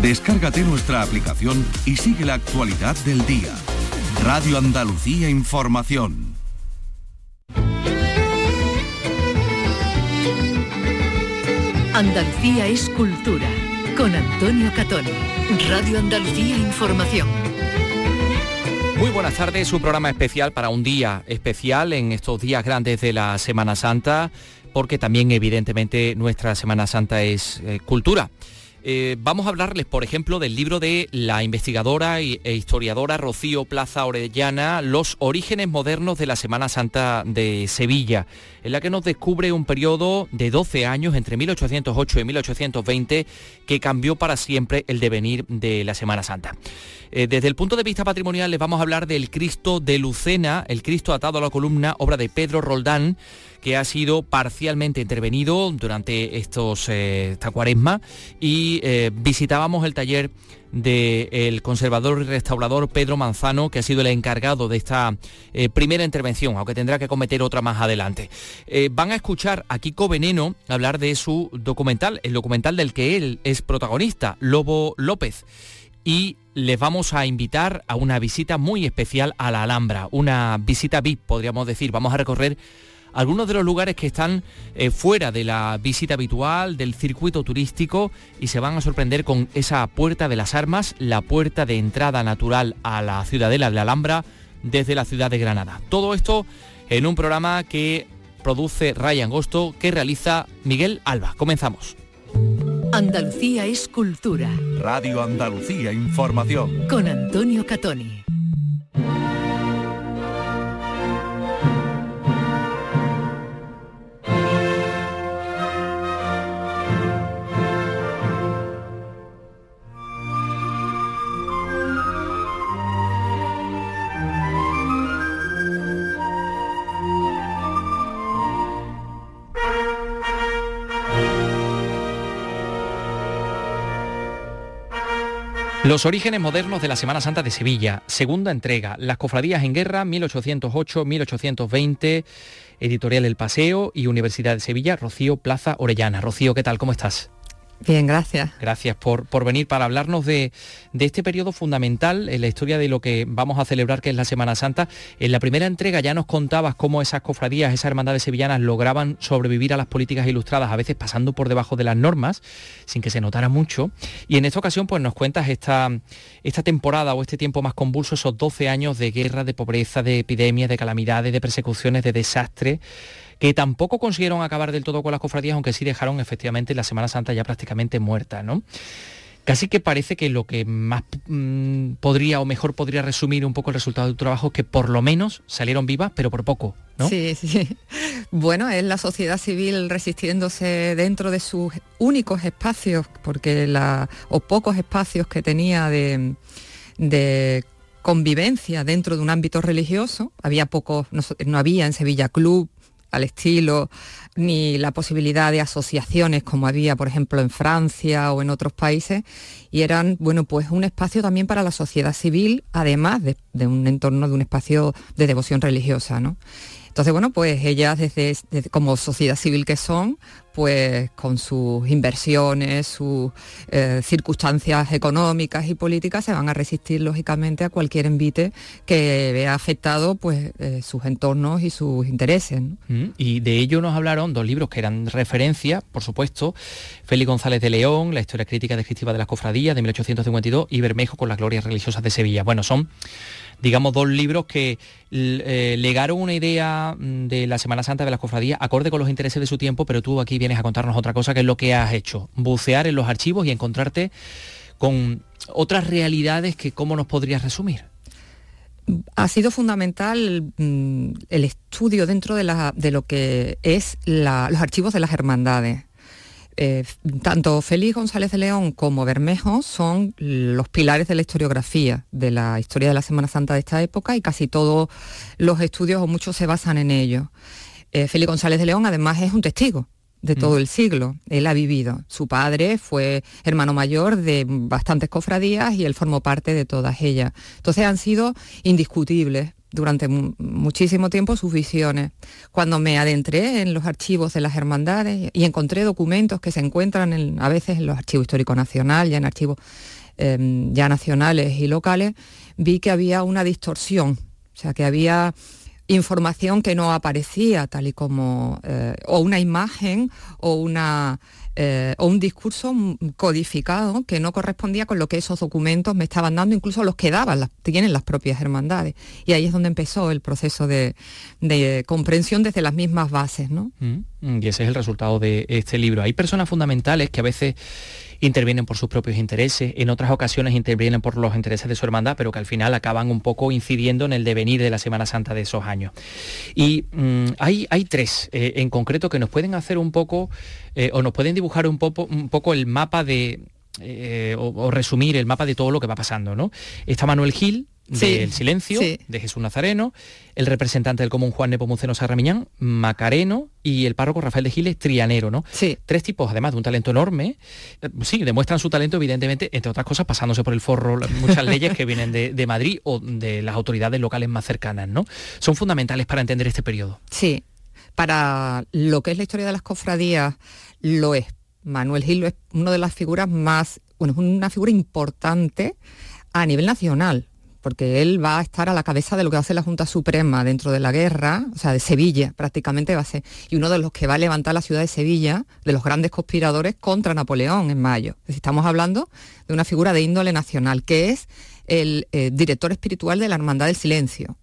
Descárgate nuestra aplicación y sigue la actualidad del día. Radio Andalucía Información. Andalucía es cultura. Con Antonio Catoni. Radio Andalucía Información. Muy buenas tardes, un programa especial para un día especial en estos días grandes de la Semana Santa, porque también evidentemente nuestra Semana Santa es eh, cultura. Eh, vamos a hablarles, por ejemplo, del libro de la investigadora e historiadora Rocío Plaza Orellana, Los orígenes modernos de la Semana Santa de Sevilla, en la que nos descubre un periodo de 12 años, entre 1808 y 1820, que cambió para siempre el devenir de la Semana Santa. Eh, desde el punto de vista patrimonial les vamos a hablar del Cristo de Lucena, el Cristo atado a la columna, obra de Pedro Roldán, que ha sido parcialmente intervenido durante estos, eh, esta cuaresma y eh, visitábamos el taller del conservador y restaurador Pedro Manzano, que ha sido el encargado de esta eh, primera intervención, aunque tendrá que cometer otra más adelante. van a escuchar a Kiko Veneno hablar de su documental, el documental del que él es protagonista, Lobo López. Y les vamos a invitar a una visita muy especial a la Alhambra, una visita VIP, podríamos decir. Vamos a recorrer algunos de los lugares que están eh, fuera de la visita habitual, del circuito turístico y se van a sorprender con esa puerta de las armas, la puerta de entrada natural a la ciudadela de la Alhambra desde la ciudad de Granada. Todo esto en un programa que produce Ryan Agosto, que realiza Miguel Alba. Comenzamos. Andalucía es cultura. Radio Andalucía Información. Con Antonio Catoni. Los orígenes modernos de la Semana Santa de Sevilla, segunda entrega, Las Cofradías en Guerra, 1808-1820, Editorial El Paseo y Universidad de Sevilla, Rocío Plaza Orellana. Rocío, ¿qué tal? ¿Cómo estás? Bien, gracias. Gracias por, por venir para hablarnos de, este periodo fundamental en la historia de lo que vamos a celebrar, que es la Semana Santa. En la primera entrega ya nos contabas cómo esas cofradías, esas hermandades sevillanas lograban sobrevivir a las políticas ilustradas, a veces pasando por debajo de las normas, sin que se notara mucho. Y en esta ocasión pues nos cuentas esta, esta temporada o este tiempo más convulso, esos 12 años de guerra, de pobreza, de epidemias, de calamidades, de persecuciones, de desastre que tampoco consiguieron acabar del todo con las cofradías, aunque sí dejaron efectivamente la Semana Santa ya prácticamente muerta, ¿no? Casi que parece que lo que más mm, podría o mejor podría resumir un poco el resultado de tu trabajo es que por lo menos salieron vivas, pero por poco, ¿no? Sí, sí. Bueno, es la sociedad civil resistiéndose dentro de sus únicos espacios, porque la, o pocos espacios que tenía de, de convivencia dentro de un ámbito religioso. Había pocos, no había en Sevilla club, al estilo, ni la posibilidad de asociaciones como había, por ejemplo, en Francia o en otros países, y eran, bueno, pues un espacio también para la sociedad civil, además de, un entorno de un espacio de devoción religiosa, ¿no? Entonces, bueno, pues ellas desde, como sociedad civil que son, pues con sus inversiones, sus eh, circunstancias económicas y políticas, se van a resistir lógicamente a cualquier envite que vea afectado pues, eh, sus entornos y sus intereses. Mm, y de ello nos hablaron dos libros que eran referencia, por supuesto, Félix González de León, La historia crítica descriptiva de las cofradías de 1852 y Bermejo con las glorias religiosas de Sevilla. Bueno, son digamos, dos libros que eh, legaron una idea mm, de la Semana Santa de las cofradías acorde con los intereses de su tiempo, pero tú aquí vienes a contarnos otra cosa, que es lo que has hecho, bucear en los archivos y encontrarte con otras realidades que cómo nos podrías resumir. Ha sido fundamental mm, el estudio dentro de, lo que es los archivos de las hermandades. Eh, tanto Félix González de León como Bermejo son los pilares de la historiografía, de la historia de la Semana Santa de esta época y casi todos los estudios o muchos se basan en ello. Eh, Félix González de León además es un testigo de mm. todo el siglo. Él ha vivido. Su padre fue hermano mayor de bastantes cofradías y él formó parte de todas ellas. Entonces han sido indiscutibles durante muchísimo tiempo sus visiones. Cuando me adentré en los archivos de las hermandades y encontré documentos que se encuentran a veces en los archivos históricos nacionales, ya en archivos em, ya nacionales y locales, vi que había una distorsión, o sea, que había información que no aparecía tal y como, eh, o una imagen o una eh, o un discurso codificado que no correspondía con lo que esos documentos me estaban dando, incluso los que daban, las, tienen las propias hermandades. Y ahí es donde empezó el proceso de, comprensión desde las mismas bases. ¿no? Mm, y ese es el resultado de este libro. Hay personas fundamentales que a veces intervienen por sus propios intereses, en otras ocasiones intervienen por los intereses de su hermandad, pero que al final acaban un poco incidiendo en el devenir de la Semana Santa de esos años. Y mm, hay, hay, tres eh, en concreto que nos pueden hacer un poco, eh, o nos pueden dibujar un poco, el mapa de, eh, o, resumir el mapa de todo lo que va pasando. ¿no? Está Manuel Gil, del silencio de Jesús Nazareno, el representante del común Juan Nepomuceno Sarramiñán, Macareno y el párroco Rafael de Giles Trianero, ¿no? Sí. Tres tipos, además de un talento enorme. Eh, sí, demuestran su talento, evidentemente, entre otras cosas, pasándose por el forro muchas leyes que vienen de, Madrid o de las autoridades locales más cercanas, ¿no? Son fundamentales para entender este periodo. Sí. Para lo que es la historia de las cofradías, lo es. Manuel Gil es una de las figuras más, bueno, es una figura importante a nivel nacional, porque él va a estar a la cabeza de lo que va a hacer la Junta Suprema dentro de la guerra, o sea, de Sevilla prácticamente va a ser, y uno de los que va a levantar la ciudad de Sevilla, de los grandes conspiradores contra Napoleón en mayo. estamos hablando de una figura de índole nacional, que es el eh, director espiritual de la Hermandad del Silencio.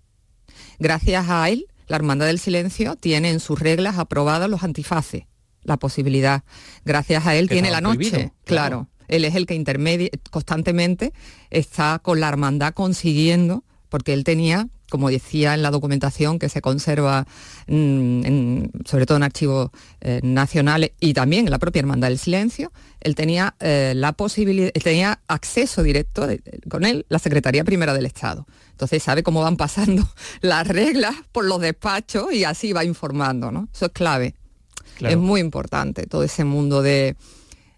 Gracias a él, la Hermandad del Silencio tiene en sus reglas aprobados los antifaces, la posibilidad. Gracias a él tiene la noche, claro él es el que intermedia constantemente está con la hermandad consiguiendo, porque él tenía, como decía en la documentación que se conserva mm, sobre todo en archivos eh, nacionales y también en la propia Hermandad del Silencio, él tenía eh, la posibilidad, tenía acceso directo con él la Secretaría Primera del Estado. Entonces sabe cómo van pasando las reglas por los despachos y así va informando, ¿no? Eso es clave. Es muy importante todo ese mundo de,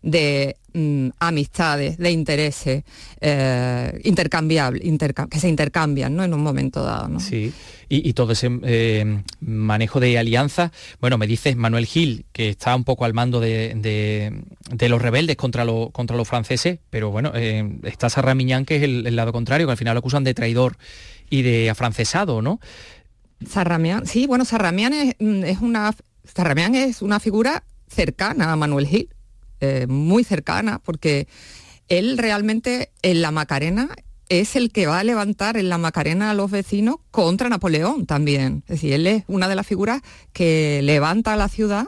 de mm, amistades, de intereses eh, intercambiables, que se intercambian ¿no? en un momento dado. ¿no? Sí, y, todo ese eh, manejo de alianzas, bueno, me dices Manuel Gil, que está un poco al mando de, los rebeldes contra, contra los franceses, pero bueno, eh, está Sarramiñán, que es el, lado contrario, que al final lo acusan de traidor y de afrancesado, ¿no? Sarramián, sí, bueno, Sarramián es, mm, es una Sarramián es una figura cercana a Manuel Gil. Eh, muy cercana, porque él realmente en la Macarena es el que va a levantar en la Macarena a los vecinos contra Napoleón también. Es decir, él es una de las figuras que levanta a la ciudad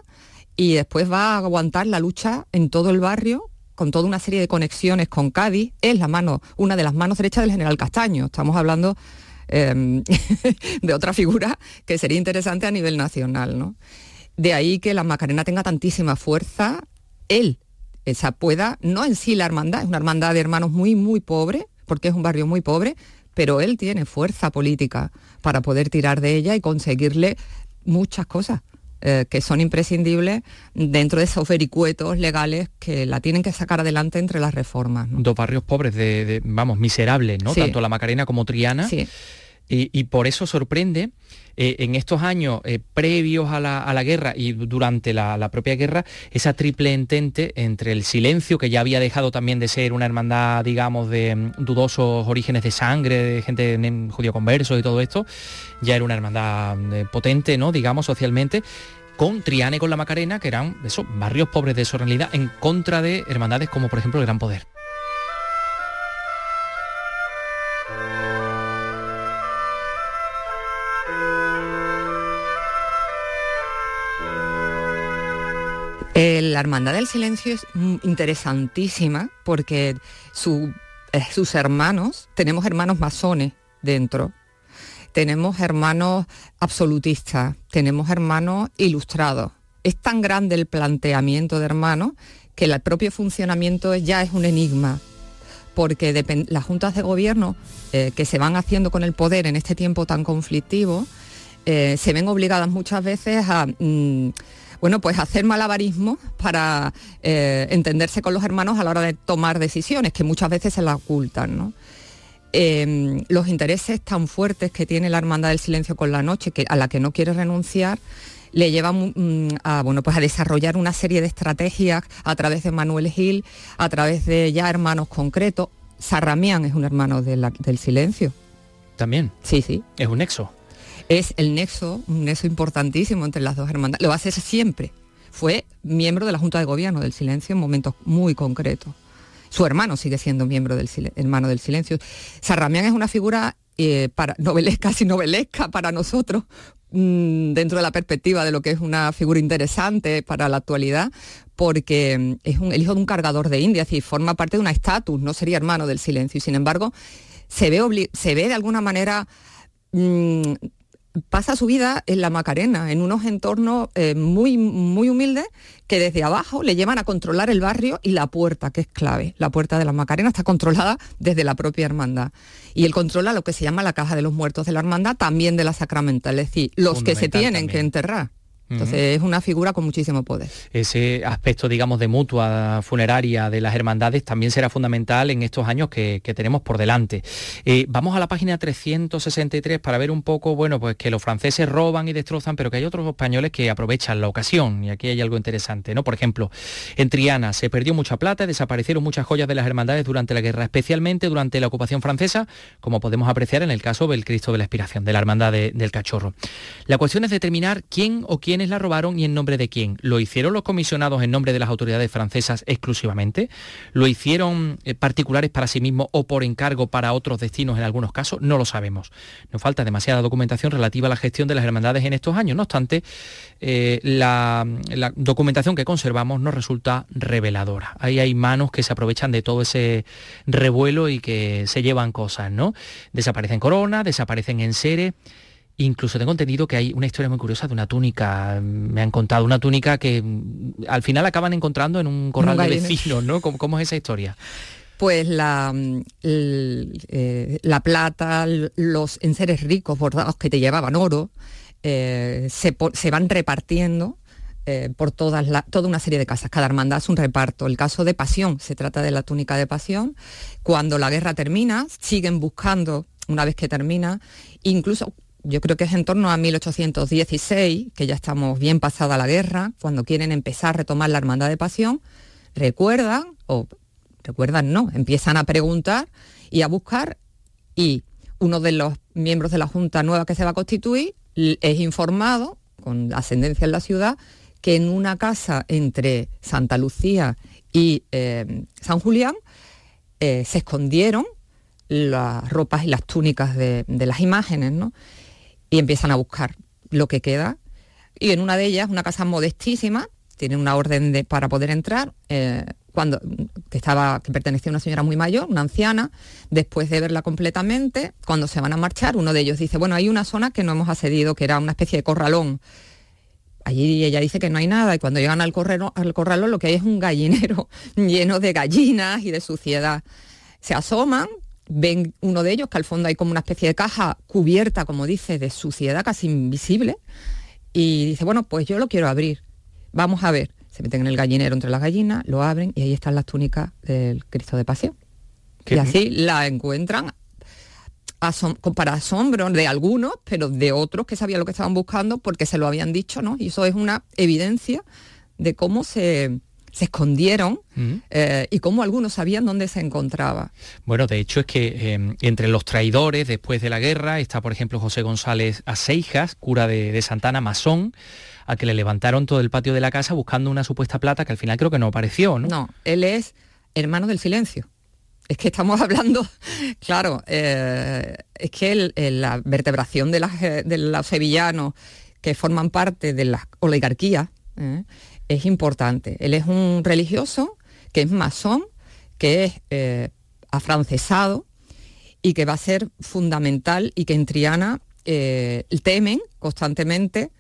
y después va a aguantar la lucha en todo el barrio con toda una serie de conexiones con Cádiz. Es la mano, una de las manos derechas del general Castaño. Estamos hablando em, de otra figura que sería interesante a nivel nacional. ¿no? De ahí que la Macarena tenga tantísima fuerza él esa pueda, no en sí la hermandad, es una hermandad de hermanos muy, muy pobre, porque es un barrio muy pobre, pero él tiene fuerza política para poder tirar de ella y conseguirle muchas cosas. Eh, que son imprescindibles dentro de esos vericuetos legales que la tienen que sacar adelante entre las reformas. Dos barrios pobres, de, vamos, miserables, ¿no? Tanto la Macarena como Triana. Sí. y, por eso sorprende eh, en estos años eh, previos a la, guerra y durante la, propia guerra, esa triple entente entre el silencio, que ya había dejado también de ser una hermandad, digamos, de mm, dudosos orígenes de sangre, de gente judío converso y todo esto, ya era una hermandad mm, potente, ¿no? digamos, socialmente con Triane y con la Macarena, que eran esos barrios pobres de su realidad, en contra de hermandades como por ejemplo el Gran Poder. La Hermandad del Silencio es interesantísima porque eh, sus hermanos, tenemos hermanos masones dentro, tenemos hermanos absolutistas, tenemos hermanos ilustrados. Es tan grande el planteamiento de hermanos que el propio funcionamiento ya es un enigma, porque las juntas de gobierno eh, que se van haciendo con el poder en este tiempo tan conflictivo, eh, se ven obligadas muchas veces a... Mm, bueno, pues hacer malabarismo para eh, entenderse con los hermanos a la hora de tomar decisiones, que muchas veces se la ocultan. em, los intereses tan fuertes que tiene la Hermandad del Silencio con la Noche, que, a la que no quiere renunciar, le lleva mm, a, bueno, pues a desarrollar una serie de estrategias a través de Manuel Gil, a través de ya hermanos concretos. Sarramián es un hermano del silencio. También. Sí, sí. Es un nexo. Es el nexo, un nexo importantísimo entre las dos hermandades. Lo va a hacer siempre. Fue miembro de la Junta de Gobierno del Silencio en momentos muy concretos. Su hermano sigue siendo miembro del hermano del Silencio. Sarramián es una figura eh, para, novelesca, casi novelesca para nosotros, mm, dentro de la perspectiva de lo que es una figura interesante para la actualidad, porque mm, es el hijo de un cargador de India, y forma parte de una estatus, no sería hermano del silencio, sin embargo se ve, se ve de alguna manera mm, pasa su vida en la Macarena, en unos entornos eh, muy, muy humildes que desde abajo le llevan a controlar el barrio y la puerta, que es clave. La puerta de la Macarena está controlada desde la propia hermandad. Y él controla lo que se llama la caja de los muertos de la hermandad, también de la sacramental, es decir, los que se tienen que enterrar. Entonces es una figura con muchísimo poder. Ese aspecto, digamos, de mutua funeraria de las hermandades también será fundamental en estos años que, tenemos por delante. Eh, vamos a la página 363 para ver un poco, bueno, pues que los franceses roban y destrozan, pero que hay otros españoles que aprovechan la ocasión. Y aquí hay algo interesante, ¿no? Por ejemplo, en Triana se perdió mucha plata, desaparecieron muchas joyas de las hermandades durante la guerra, especialmente durante la ocupación francesa, como podemos apreciar en el caso del Cristo de la Expiración, de la hermandad del Cachorro. La cuestión es determinar quién o quién quiénes la robaron y en nombre de quién. ¿Lo hicieron los comisionados en nombre de las autoridades francesas exclusivamente? ¿Lo hicieron eh, particulares para sí mismos o por encargo para otros destinos en algunos casos? No lo sabemos. Nos falta demasiada documentación relativa a la gestión de las hermandades en estos años. No obstante, eh, la, documentación que conservamos nos resulta reveladora. Ahí hay manos que se aprovechan de todo ese revuelo y que se llevan cosas, ¿no? Desaparecen coronas, desaparecen en seres Incluso tengo entendido que hay una historia muy curiosa de una túnica, me han contado, una túnica que mm, al final acaban encontrando en un corral de vecinos, ¿no? ¿Cómo, es esa historia? Pues la, mm, eh, la plata, los enseres ricos bordados que te llevaban oro, eh, se, van repartiendo eh, por todas toda una serie de casas. Cada hermandad es un reparto. El caso de Pasión, se trata de la túnica de Pasión. Cuando la guerra termina, siguen buscando, una vez que termina, incluso yo creo que es en torno a 1816, que ya estamos bien pasada la guerra, cuando quieren empezar a retomar la Hermandad de Pasión, recuerdan, o recuerdan no, empiezan a preguntar y a buscar y uno de los miembros de la Junta nueva que se va a constituir es informado, con ascendencia en la ciudad, que en una casa entre Santa Lucía y eh, San Julián eh, se escondieron las ropas y las túnicas de, de las imágenes, ¿no? Y empiezan a buscar lo que queda. Y en una de ellas, una casa modestísima, tiene una orden de, para poder entrar, eh, cuando, que, estaba, que pertenecía a una señora muy mayor, una anciana, después de verla completamente, cuando se van a marchar, uno de ellos dice, bueno, hay una zona que no hemos accedido, que era una especie de corralón. Allí ella dice que no hay nada y cuando llegan al, al corralón lo que hay es un gallinero lleno de gallinas y de suciedad. Se asoman, ven uno de ellos, que al fondo hay como una especie de caja cubierta, como dice, de suciedad casi invisible, y dice, bueno, pues yo lo quiero abrir, vamos a ver. Se meten en el gallinero entre las gallinas, lo abren y ahí están las túnicas del Cristo de Pasión. Y así la encuentran para asombro de algunos, pero de otros que sabían lo que estaban buscando porque se lo habían dicho, ¿no? Y eso es una evidencia de cómo se, se escondieron eh, y cómo algunos sabían dónde se encontraba. Bueno, de hecho es que em, entre los traidores después de la guerra está, por ejemplo, José González Aceijas, cura de, Santana, masón, a que le levantaron todo el patio de la casa buscando una supuesta plata que al final creo que no apareció, ¿no? No, él es hermano del silencio. Es que estamos hablando, claro, eh, es que la vertebración de, de, los sevillanos que forman parte de la oligarquía, ¿eh? Es importante. Él es un religioso que es masón, que es eh, afrancesado y que va a ser fundamental y que en Triana eh, temen constantemente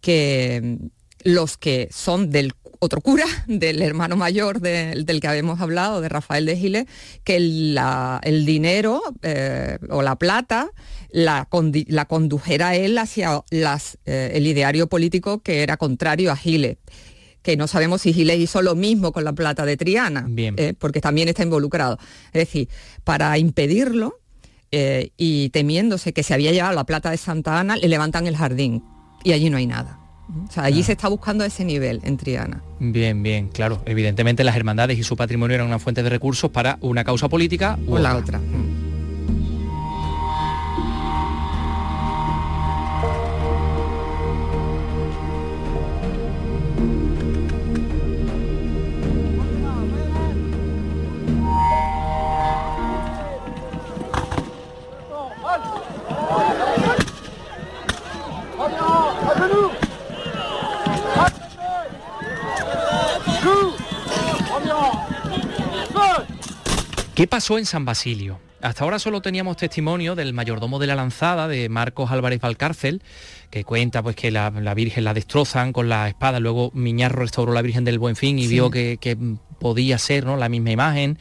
que los que son del otro cura, del hermano mayor del que habíamos hablado, de Rafael de Giles, que el dinero eh, o la plata la, condujera él hacia el ideario político que era contrario a Giles que no sabemos si Giles hizo lo mismo con la plata de Triana, Bien. ¿eh? porque también está involucrado. Es decir, para impedirlo, eh, y temiéndose que se había llevado la plata de Santa Ana, le levantan el jardín y allí no hay nada. O sea, allí se está buscando ese nivel en Triana. Bien, bien, claro. Evidentemente las hermandades y su patrimonio eran una fuente de recursos para una causa política o la otra. ¿Qué pasó en San Basilio? Hasta ahora solo teníamos testimonio del mayordomo de la lanzada, de Marcos Álvarez Valcárcel, que cuenta pues que la, Virgen la destrozan con la espada, luego Miñarro restauró la Virgen del Buen Fin y vio que, podía ser ¿no? la misma imagen.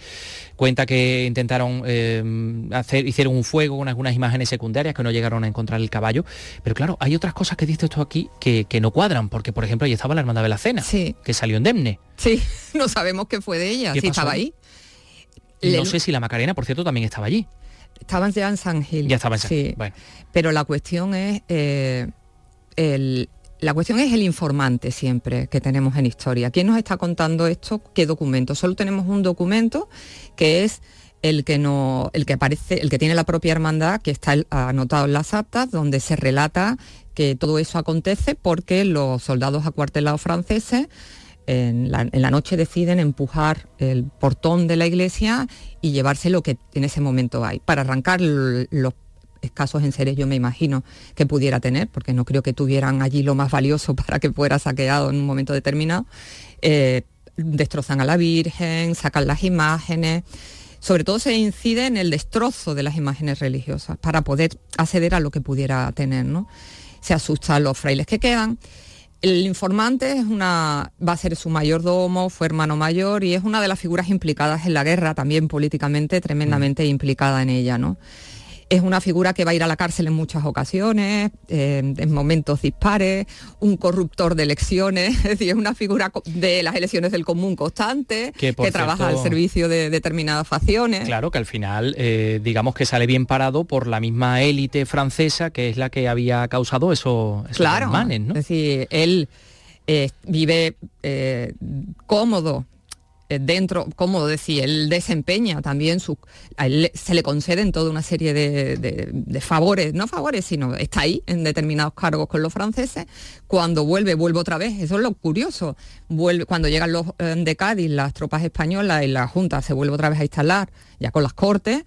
Cuenta que intentaron eh, hacer, hicieron un fuego con algunas imágenes secundarias que no llegaron a encontrar el caballo. Pero claro, hay otras cosas que dice esto aquí que, no cuadran, porque por ejemplo ahí estaba la hermandad de la cena, que salió indemne. Sí, no sabemos qué fue de ella, si estaba ahí. No sé si la Macarena, por cierto, también estaba allí. Estaban ya en San Gil. Ya estaba en San Gil. Sí. Bueno. Pero la cuestión es eh, el, la cuestión es el informante siempre que tenemos en historia. ¿Quién nos está contando esto? ¿Qué documento? Solo tenemos un documento que es el que no, el que aparece, el que tiene la propia hermandad, que está anotado en las actas, donde se relata que todo eso acontece porque los soldados acuartelados franceses en la, noche deciden empujar el portón de la iglesia y llevarse lo que en ese momento hay, para arrancar los escasos enseres yo me imagino que pudiera tener, porque no creo que tuvieran allí lo más valioso para que fuera saqueado en un momento determinado. Eh, destrozan a la Virgen, sacan las imágenes. Sobre todo se incide en el destrozo de las imágenes religiosas para poder acceder a lo que pudiera tener. ¿no? Se asustan los frailes que quedan el informante es una, va a ser su mayordomo, fue hermano mayor y es una de las figuras implicadas en la guerra, también políticamente tremendamente mm. implicada en ella, ¿no? Es una figura que va a ir a la cárcel en muchas ocasiones, en momentos dispares, un corruptor de elecciones, es decir, es una figura de las elecciones del común constante, que, trabaja al servicio de determinadas facciones. Claro, que al final, eh, digamos que sale bien parado por la misma élite francesa, que es la que había causado eso, esos claro, ¿no? Es decir, él eh, vive eh, cómodo dentro, como decía, él desempeña también, su, se le conceden toda una serie de, favores, no favores, sino está ahí en determinados cargos con los franceses. Cuando vuelve, vuelve otra vez, eso es lo curioso. Vuelve, cuando llegan los eh, de Cádiz, las tropas españolas y la Junta se vuelve otra vez a instalar, ya con las cortes,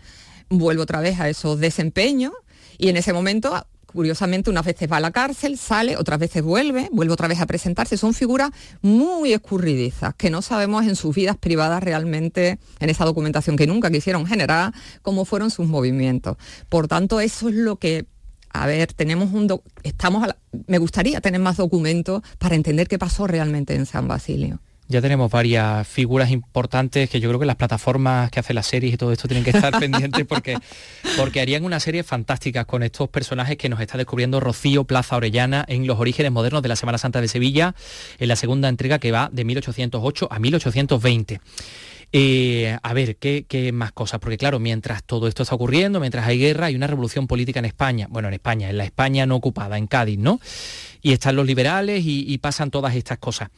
vuelve otra vez a esos desempeños y en ese momento curiosamente unas veces va a la cárcel, sale, otras veces vuelve, vuelve otra vez a presentarse. Son figuras muy escurridizas, que no sabemos en sus vidas privadas realmente, en esa documentación que nunca quisieron generar, cómo fueron sus movimientos. Por tanto, eso es lo que a ver, tenemos un estamos me gustaría tener más documentos para entender qué pasó realmente en San Basilio. Ya tenemos varias figuras importantes que yo creo que las plataformas que hacen las series y todo esto tienen que estar pendientes porque, porque harían una serie fantástica con estos personajes que nos está descubriendo Rocío Plaza Orellana en los orígenes modernos de la Semana Santa de Sevilla, en la segunda entrega que va de 1808 a 1820. Eh, a ver, ¿qué, más cosas? Porque claro, mientras todo esto está ocurriendo, mientras hay guerra, hay una revolución política en España. Bueno, en España, en la España no ocupada, en Cádiz, ¿no? Y están los liberales y pasan todas estas cosas.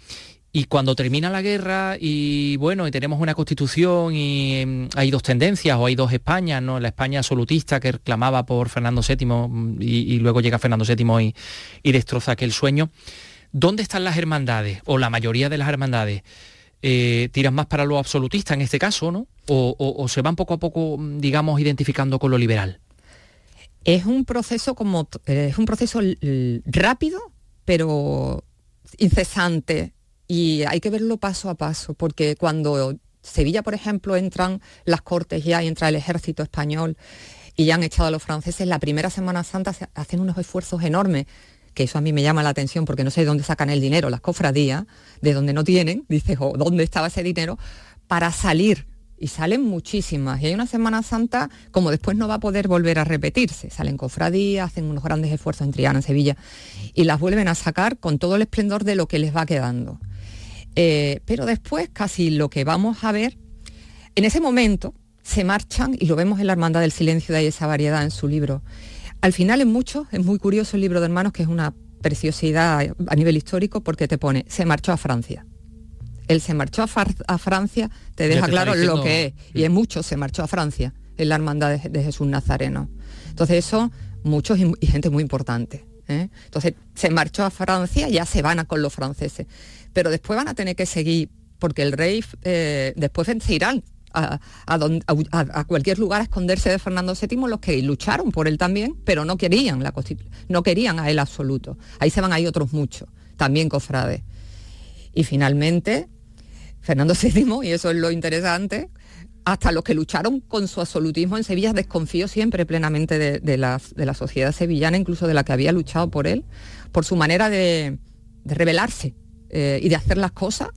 Y cuando termina la guerra y bueno, y tenemos una constitución y mm, hay dos tendencias o hay dos Españas, ¿no? La España absolutista que reclamaba por Fernando VII mm, y, luego llega Fernando VII y, destroza aquel sueño. ¿Dónde están las hermandades? O la mayoría de las hermandades. Eh, tiran más para lo absolutista en este caso, ¿no? O, se van poco a poco, mm, digamos, identificando con lo liberal. Es un proceso como es un proceso rápido, pero incesante y hay que verlo paso a paso, porque cuando Sevilla, por ejemplo, entran las cortes ya y entra el ejército español y ya han echado a los franceses, la primera Semana Santa hacen unos esfuerzos enormes que eso a mí me llama la atención porque no sé de dónde sacan el dinero, las cofradías, de donde no tienen, dices, o dónde estaba ese dinero, para salir. Y salen muchísimas. Y hay una Semana Santa, como después no va a poder volver a repetirse. Salen cofradías, hacen unos grandes esfuerzos en Triana, en Sevilla, y las vuelven a sacar con todo el esplendor de lo que les va quedando. Eh, pero después casi lo que vamos a ver, en ese momento, se marchan, y lo vemos en la Hermandad del Silencio, de ahí esa variedad en su libro. Al final en muchos, es muy curioso el libro de hermanos, que es una preciosidad a nivel histórico, porque te pone, se marchó a Francia. Él se marchó a, Francia, te deja claro lo que es, y en muchos se marchó a Francia, en la Hermandad de, Jesús Nazareno. Entonces eso, muchos y, gente muy importante. ¿eh? Entonces se marchó a Francia, ya se van a con los franceses, pero después van a tener que seguir, porque el rey eh, después irán a, cualquier lugar a esconderse de Fernando VII los que lucharon por él también, pero no querían la no querían a él absoluto. Ahí se van ahí otros muchos, también cofrades. Y finalmente, Fernando VII, y eso es lo interesante, hasta los que lucharon con su absolutismo en Sevilla, desconfío siempre plenamente de, la, sociedad sevillana, incluso de la que había luchado por él, por su manera de, rebelarse eh, y de hacer las cosas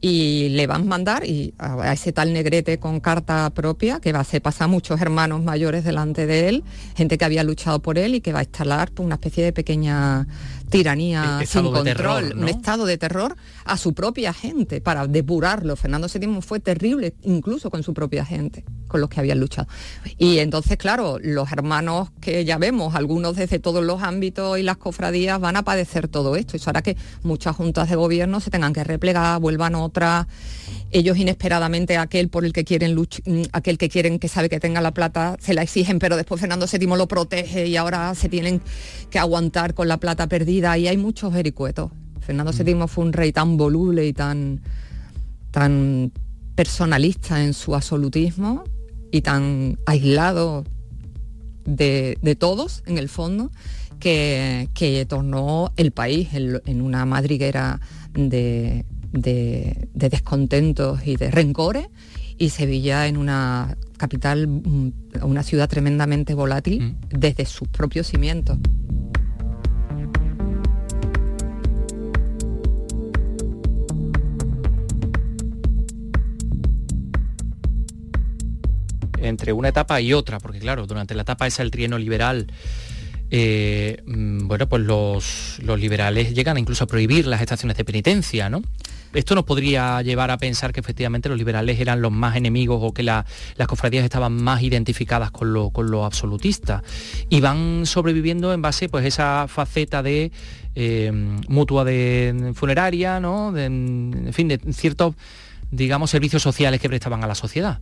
y le van a mandar y a, ese tal negrete con carta propia que va a hacer pasar muchos hermanos mayores delante de él, gente que había luchado por él y que va a instalar pues, una especie de pequeña tiranía sin control, un estado de terror a su propia gente para depurarlo. Fernando VII fue terrible incluso con su propia gente, con los que habían luchado. Y entonces, claro, los hermanos que ya vemos, algunos desde todos los ámbitos y las cofradías van a padecer todo esto. Eso hará que muchas juntas de gobierno se tengan que replegar, vuelvan otras ellos inesperadamente aquel por el que quieren mm, aquel que quieren que sabe que tenga la plata se la exigen, pero después Fernando VII lo protege y ahora se tienen que aguantar con la plata perdida y hay muchos vericuetos. Fernando VII mm. fue un rey tan voluble y tan tan personalista en su absolutismo y tan aislado de, todos en el fondo que, tornó el país en una madriguera de, de, descontentos y de rencores y Sevilla en una capital, mm, una ciudad tremendamente volátil mm. desde sus propios cimientos. Entre una etapa y otra, porque claro, durante la etapa esa el trieno liberal eh, mm, bueno, pues los, liberales llegan incluso a prohibir las estaciones de penitencia, ¿no? Esto nos podría llevar a pensar que efectivamente los liberales eran los más enemigos o que las cofradías estaban más identificadas con lo, con absolutista y van sobreviviendo en base pues esa faceta de eh, mutua de funeraria, ¿no? en fin, de ciertos digamos servicios sociales que prestaban a la sociedad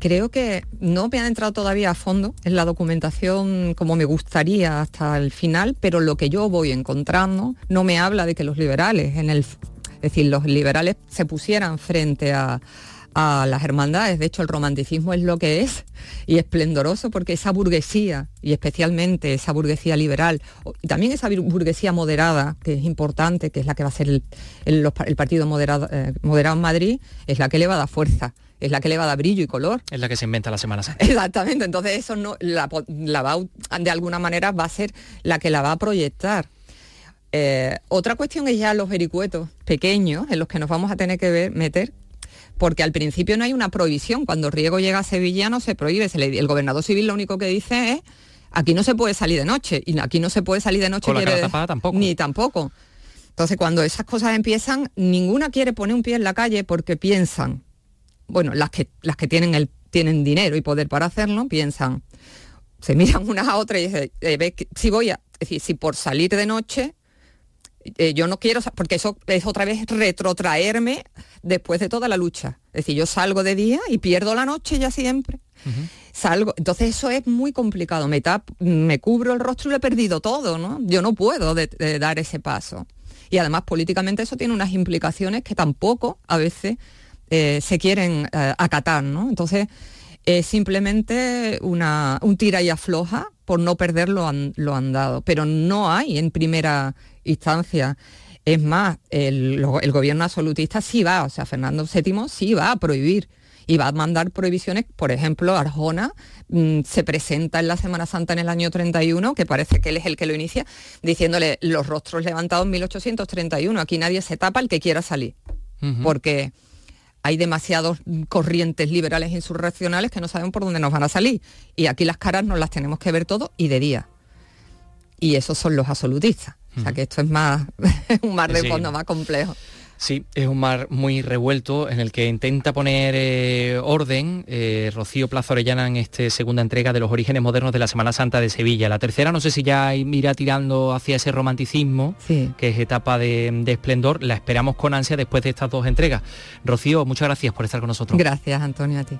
creo que no me han entrado todavía a fondo en la documentación como me gustaría hasta el final, pero lo que yo voy encontrando no me habla de que los liberales, en el, es decir, los liberales se pusieran frente a, las hermandades. De hecho, el romanticismo es lo que es y esplendoroso porque esa burguesía, y especialmente esa burguesía liberal, y también esa burguesía moderada, que es importante, que es la que va a ser el, partido moderado, eh, moderado en Madrid, es la que le va a dar fuerza es la que le va a dar brillo y color. Es la que se inventa la Semana Santa. Exactamente, entonces eso no, la, va, de alguna manera va a ser la que la va a proyectar. Eh, otra cuestión es ya los vericuetos pequeños en los que nos vamos a tener que ver, meter, porque al principio no hay una prohibición. Cuando Riego llega a Sevilla no se prohíbe. el gobernador civil lo único que dice es aquí no se puede salir de noche y aquí no se puede salir de noche tampoco. ni tampoco. Entonces cuando esas cosas empiezan, ninguna quiere poner un pie en la calle porque piensan bueno, las que, las que tienen, el, tienen dinero y poder para hacerlo, piensan, se miran unas a otras y dicen, eh, si voy a, es decir, si por salir de noche, eh, yo no quiero, porque eso es otra vez retrotraerme después de toda la lucha. Es decir, yo salgo de día y pierdo la noche ya siempre. Salgo, entonces eso es muy complicado. Me, me cubro el rostro y lo he perdido todo, ¿no? Yo no puedo dar ese paso. Y además políticamente eso tiene unas implicaciones que tampoco a veces eh, se quieren eh, acatar, ¿no? Entonces, es simplemente una, un tira y afloja por no perder lo, andado, pero no hay en primera instancia. Es más, el, gobierno absolutista sí va, o sea, Fernando VII sí va a prohibir y va a mandar prohibiciones, por ejemplo, Arjona mm, se presenta en la Semana Santa en el año 31, que parece que él es el que lo inicia, diciéndole los rostros levantados en 1831, aquí nadie se tapa el que quiera salir, porque hay demasiados corrientes liberales insurreccionales que no saben por dónde nos van a salir. Y aquí las caras nos las tenemos que ver todo y de día. Y esos son los absolutistas. O sea que esto es más un mar de fondo más complejo. Sí, es un mar muy revuelto en el que intenta poner eh, orden eh, Rocío Plaza Orellana en esta segunda entrega de los orígenes modernos de la Semana Santa de Sevilla. La tercera no sé si ya irá tirando hacia ese romanticismo, que es etapa de, de, esplendor. La esperamos con ansia después de estas dos entregas. Rocío, muchas gracias por estar con nosotros. Gracias, Antonio, a ti.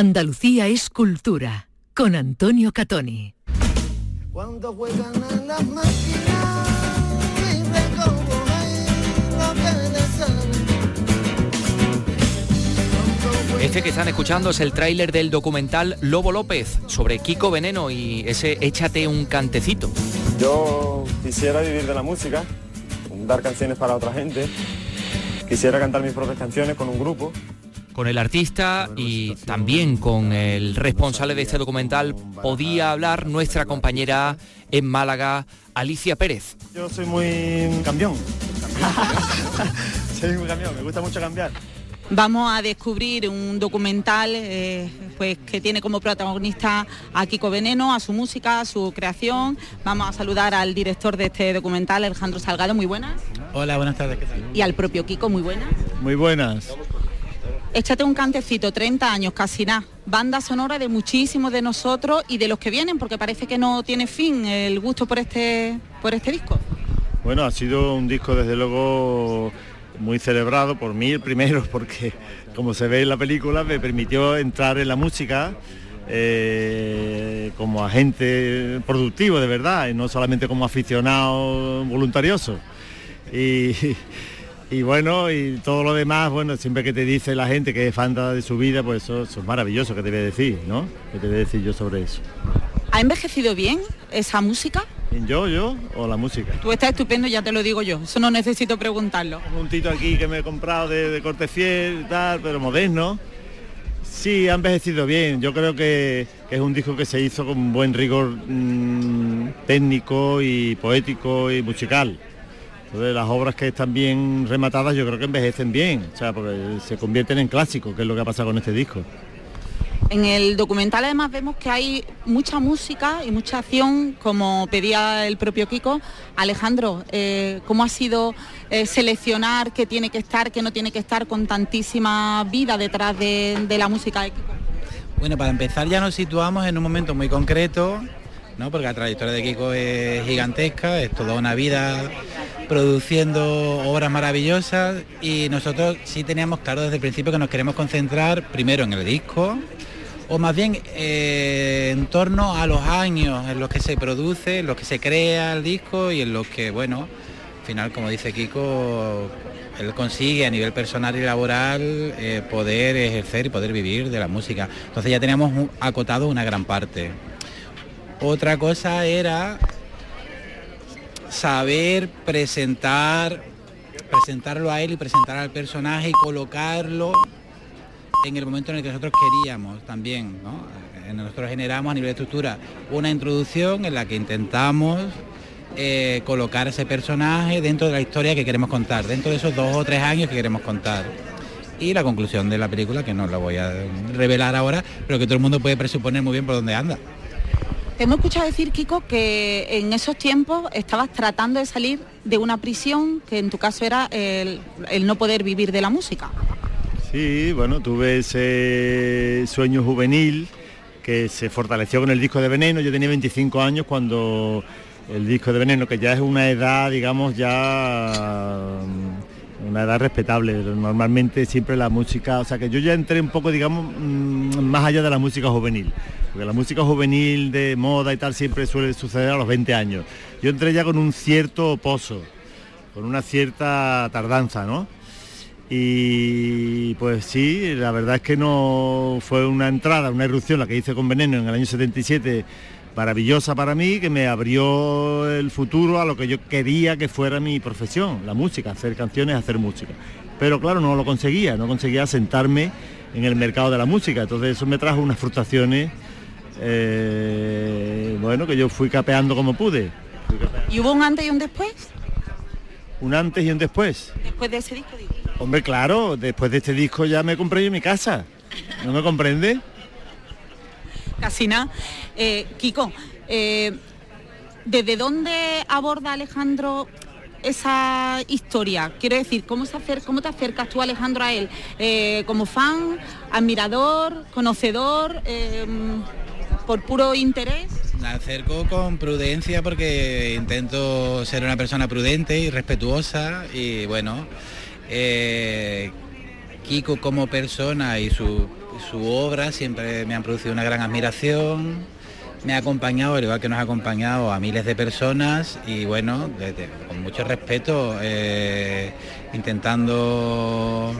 Andalucía es cultura con Antonio Catoni. Cuando juegan en las máquinas, Este que están escuchando es el tráiler del documental Lobo López sobre Kiko Veneno y ese Échate un cantecito. Yo quisiera vivir de la música, dar canciones para otra gente, quisiera cantar mis propias canciones con un grupo con el artista y también con el responsable de este documental podía hablar nuestra compañera en Málaga, Alicia Pérez. Yo soy muy cambión. soy muy cambión, me gusta mucho cambiar. Vamos a descubrir un documental eh, pues, que tiene como protagonista a Kiko Veneno, a su música, a su creación. Vamos a saludar al director de este documental, Alejandro Salgado, muy buenas. Hola, buenas tardes. Y al propio Kiko, muy buenas. Muy buenas. Échate un cantecito, 30 años, casi nada. Banda sonora de muchísimos de nosotros y de los que vienen, porque parece que no tiene fin el gusto por este, por este disco. Bueno, ha sido un disco desde luego muy celebrado por mí el primero, porque como se ve en la película me permitió entrar en la música eh, como agente productivo de verdad, y no solamente como aficionado voluntarioso. Y, y bueno, y todo lo demás, bueno, siempre que te dice la gente que es fan de su vida, pues eso, es maravilloso que te voy a decir, ¿no? Que te voy a decir yo sobre eso. ¿Ha envejecido bien esa música? ¿Yo, yo o la música? Tú estás estupendo, ya te lo digo yo, eso no necesito preguntarlo. Un tito aquí que me he comprado de, de corte fiel tal, pero moderno. Sí, ha envejecido bien. Yo creo que, es un disco que se hizo con buen rigor mm, técnico y poético y musical. Entonces las obras que están bien rematadas yo creo que envejecen bien, o sea, porque se convierten en clásicos, que es lo que ha pasado con este disco. En el documental además vemos que hay mucha música y mucha acción, como pedía el propio Kiko. Alejandro, eh, ¿cómo ha sido eh, seleccionar qué tiene que estar, qué no tiene que estar con tantísima vida detrás de, de la música de Kiko? Bueno, para empezar ya nos situamos en un momento muy concreto, porque la trayectoria de Kiko es gigantesca, es toda una vida produciendo obras maravillosas y nosotros sí teníamos claro desde el principio que nos queremos concentrar primero en el disco o más bien eh, en torno a los años en los que se produce, en los que se crea el disco y en los que, bueno, al final, como dice Kiko, él consigue a nivel personal y laboral eh, poder ejercer y poder vivir de la música. Entonces ya teníamos acotado una gran parte. Otra cosa era saber presentar, presentarlo a él y presentar al personaje y colocarlo en el momento en el que nosotros queríamos también. Eh, nosotros generamos a nivel de estructura una introducción en la que intentamos eh, colocar ese personaje dentro de la historia que queremos contar, dentro de esos dos o tres años que queremos contar. Y la conclusión de la película, que no la voy a revelar ahora, pero que todo el mundo puede presuponer muy bien por dónde anda hemos escuchado decir, Kiko, que en esos tiempos estabas tratando de salir de una prisión, que en tu caso era el, no poder vivir de la música. Sí, bueno, tuve ese sueño juvenil que se fortaleció con el disco de Veneno. Yo tenía 25 años cuando el disco de Veneno, que ya es una edad, digamos, ya una edad respetable. Normalmente siempre la música, o sea que yo ya entré un poco, digamos, mm, más allá de la música juvenil. Porque la música juvenil de moda y tal siempre suele suceder a los 20 años. Yo entré ya con un cierto pozo, con una cierta tardanza, ¿no? Y pues sí, la verdad es que no fue una entrada, una irrupción la que hice con Veneno en el año 77 maravillosa para mí, que me abrió el futuro a lo que yo quería que fuera mi profesión, la música, hacer canciones, hacer música. Pero claro, no lo conseguía, no conseguía sentarme en el mercado de la música, entonces eso me trajo unas frustraciones, eh, bueno, que yo fui capeando como pude. ¿Y hubo un antes y un después? Un antes y un después. Después de ese disco. Hombre, claro, después de este disco ya me compré yo mi casa. ¿No me comprende? casi nada. Eh, Kiko, eh, ¿desde dónde aborda Alejandro esa historia? Quiero decir, ¿cómo, se cómo te acercas tú, Alejandro, a él? Eh, ¿Como fan, admirador, conocedor, por puro interés? Me acerco con prudencia porque intento ser una persona prudente y respetuosa y bueno, Kiko como persona y su su obra siempre me han producido una gran admiración, me ha acompañado, al igual que nos ha acompañado a miles de personas y bueno, con mucho respeto, eh, intentando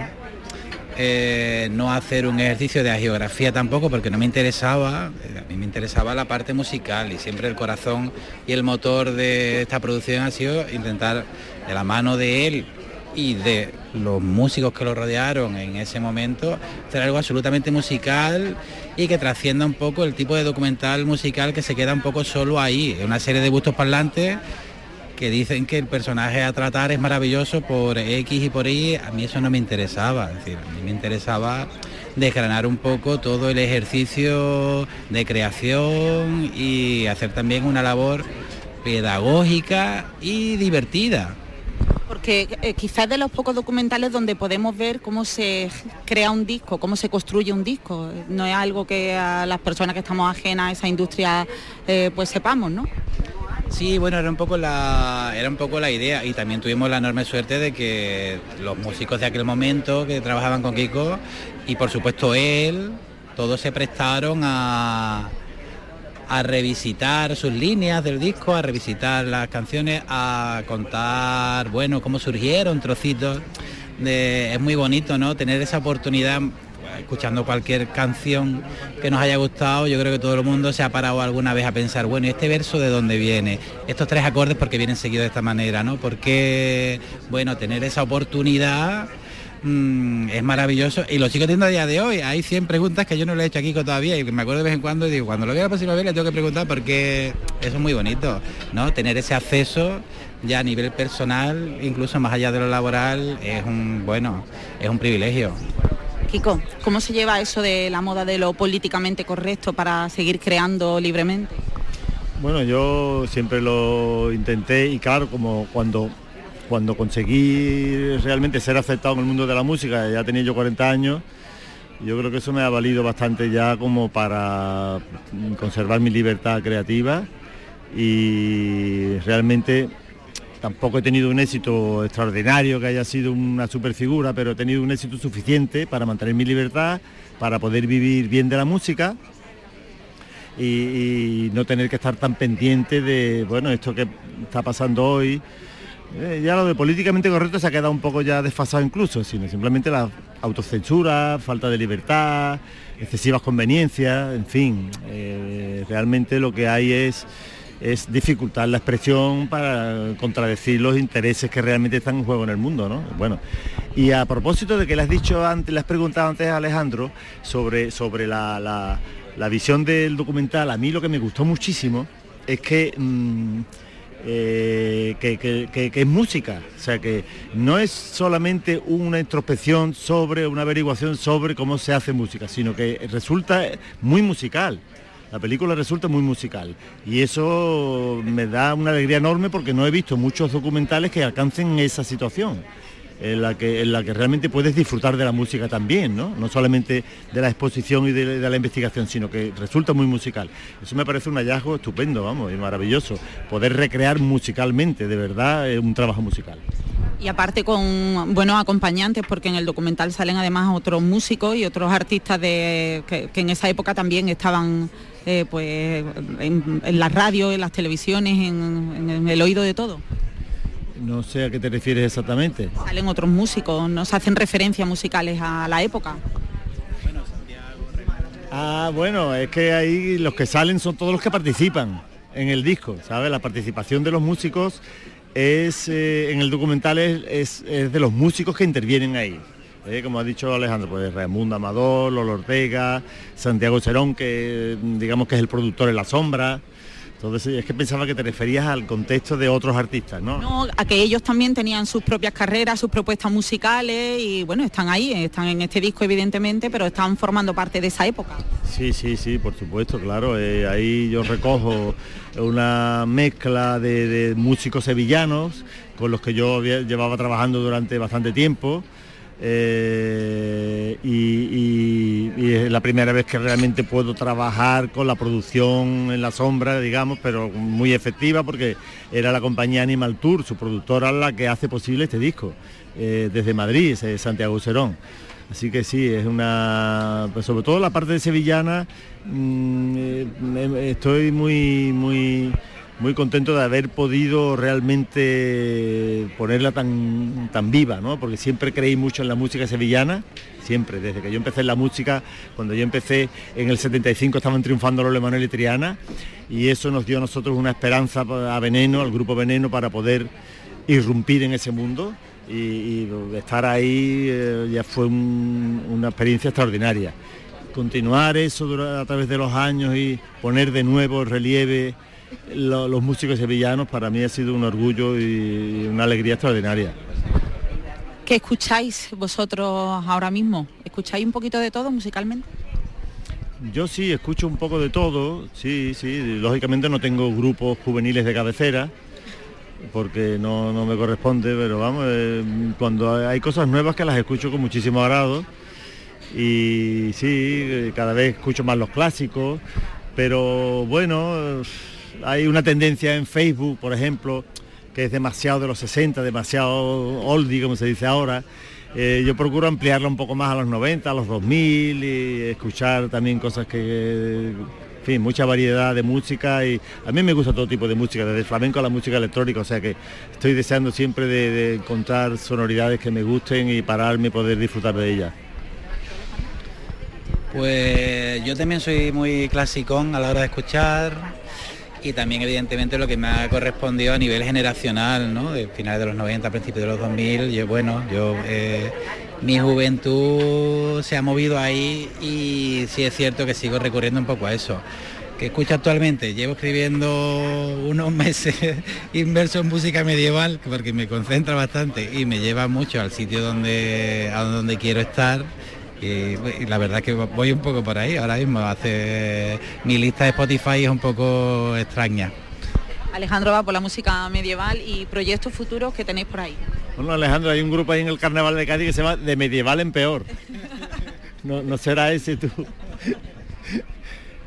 eh, no hacer un ejercicio de geografía tampoco porque no me interesaba, eh, a mí me interesaba la parte musical y siempre el corazón y el motor de esta producción ha sido intentar de la mano de él y de los músicos que lo rodearon en ese momento, hacer algo absolutamente musical y que trascienda un poco el tipo de documental musical que se queda un poco solo ahí, una serie de gustos parlantes que dicen que el personaje a tratar es maravilloso por X y por Y, a mí eso no me interesaba, es decir, a mí me interesaba desgranar un poco todo el ejercicio de creación y hacer también una labor pedagógica y divertida porque eh, quizás de los pocos documentales donde podemos ver cómo se crea un disco, cómo se construye un disco. No es algo que a las personas que estamos ajenas a esa industria eh, pues sepamos, ¿no? Sí, bueno, era un poco la era un poco la idea y también tuvimos la enorme suerte de que los músicos de aquel momento que trabajaban con Kiko y por supuesto él, todos se prestaron a, a revisitar sus líneas del disco, a revisitar las canciones, a contar, bueno, cómo surgieron trocitos. De, es muy bonito, ¿no? Tener esa oportunidad escuchando cualquier canción que nos haya gustado, yo creo que todo el mundo se ha parado alguna vez a pensar, bueno, ¿y este verso de dónde viene? Estos tres acordes porque vienen seguidos de esta manera, ¿no? Porque, bueno, tener esa oportunidad Mm, es maravilloso y lo sigo teniendo a día de hoy. Hay 100 preguntas que yo no le he hecho a Kiko todavía y me acuerdo de vez en cuando y digo, cuando lo vea la próxima vez le tengo que preguntar porque eso es muy bonito, ¿no? Tener ese acceso ya a nivel personal, incluso más allá de lo laboral, es un, bueno, es un privilegio. Kiko, ¿cómo se lleva eso de la moda de lo políticamente correcto para seguir creando libremente? Bueno, yo siempre lo intenté y claro, como cuando cuando conseguí realmente ser aceptado en el mundo de la música, ya tenía yo 40 años, yo creo que eso me ha valido bastante ya como para conservar mi libertad creativa y realmente tampoco he tenido un éxito extraordinario que haya sido una super figura, pero he tenido un éxito suficiente para mantener mi libertad, para poder vivir bien de la música y, y no tener que estar tan pendiente de, bueno, esto que está pasando hoy, eh, ya lo de políticamente correcto se ha quedado un poco ya desfasado incluso, sino simplemente la autocensura, falta de libertad, excesivas conveniencias, en fin, eh, realmente lo que hay es, es dificultar la expresión para contradecir los intereses que realmente están en juego en el mundo, ¿no? Bueno, y a propósito de que le has dicho antes, le has preguntado antes a Alejandro sobre, sobre la, visión del documental, a mí lo que me gustó muchísimo es que... Mm, eh, que, es música, o sea que no es solamente una introspección sobre, una averiguación sobre cómo se hace música, sino que resulta muy musical. La película resulta muy musical y eso me da una alegría enorme porque no he visto muchos documentales que alcancen esa situación. En la que, en la que realmente puedes disfrutar de la música también, ¿no? No solamente de la exposición y de, la investigación, sino que resulta muy musical. Eso me parece un hallazgo estupendo, vamos, y maravilloso. Poder recrear musicalmente, de verdad, un trabajo musical. Y aparte con buenos acompañantes, porque en el documental salen además otros músicos y otros artistas de, que, en esa época también estaban eh, pues en, la radio, en las televisiones, en el oído de todo. No sé a qué te refieres exactamente. Salen otros músicos, nos hacen referencias musicales a la época. Ah, bueno, es que ahí los que salen son todos los que participan en el disco, ¿sabes? La participación de los músicos es, eh, en el documental es, de los músicos que intervienen ahí. ¿eh? Como ha dicho Alejandro, pues Raimundo Amador, Lolo Ortega, Santiago Cerón, que digamos que es el productor en la sombra. Entonces es que pensaba que te referías al contexto de otros artistas, ¿no? No, a que ellos también tenían sus propias carreras, sus propuestas musicales y bueno, están ahí, están en este disco evidentemente, pero están formando parte de esa época. Sí, sí, sí, por supuesto, claro. Eh, ahí yo recojo una mezcla de músicos sevillanos con los que yo llevaba trabajando durante bastante tiempo eh, y, es la primera vez que realmente puedo trabajar con la producción en la sombra, digamos, pero muy efectiva porque era la compañía Animal Tour, su productora la que hace posible este disco, eh, desde Madrid, Santiago Serón. Así que sí, es una, pues sobre todo la parte de sevillana, mm, eh, estoy muy, muy muy contento de haber podido realmente ponerla tan, tan viva, ¿no? porque siempre creí mucho en la música sevillana, siempre, desde que yo empecé en la música, cuando yo empecé en el 75 estaban triunfando los Emanuel y Triana, y eso nos dio a nosotros una esperanza a Veneno, al grupo Veneno, para poder irrumpir en ese mundo y, estar ahí eh, ya fue una experiencia extraordinaria. Continuar eso a través de los años y poner de nuevo el relieve los músicos sevillanos para mí ha sido un orgullo y una alegría extraordinaria. ¿Qué escucháis vosotros ahora mismo? ¿Escucháis un poquito de todo musicalmente? Yo sí, escucho un poco de todo, sí, sí, lógicamente no tengo grupos juveniles de cabecera, porque no, me corresponde, pero vamos, eh, cuando hay cosas nuevas que las escucho con muchísimo agrado, y sí, cada vez escucho más los clásicos, pero bueno, hay una tendencia en Facebook, por ejemplo, que es demasiado de los 60, demasiado oldie, como se dice ahora. Eh, yo procuro ampliarla un poco más a los 90, a los 2000 y escuchar también cosas que, en fin, mucha variedad de música y a mí me gusta todo tipo de música, desde el flamenco a la música electrónica, o sea que estoy deseando siempre de, encontrar sonoridades que me gusten y pararme y poder disfrutar de ellas. Pues yo también soy muy clasicón a la hora de escuchar, y también evidentemente lo que me ha correspondido a nivel generacional, ¿no? De finales de los 90, principios de los 2000, yo bueno, yo eh, mi juventud se ha movido ahí y sí es cierto que sigo recurriendo un poco a eso. ¿Qué escucho actualmente? Llevo escribiendo unos meses inverso en música medieval porque me concentra bastante y me lleva mucho al sitio donde, a donde quiero estar y, la verdad que voy un poco por ahí ahora mismo. Hace mi lista de Spotify es un poco extraña. Alejandro va por la música medieval y proyectos futuros que tenéis por ahí. Bueno, Alejandro, hay un grupo ahí en el Carnaval de Cádiz que se llama De Medieval en Peor. No, será ese tú.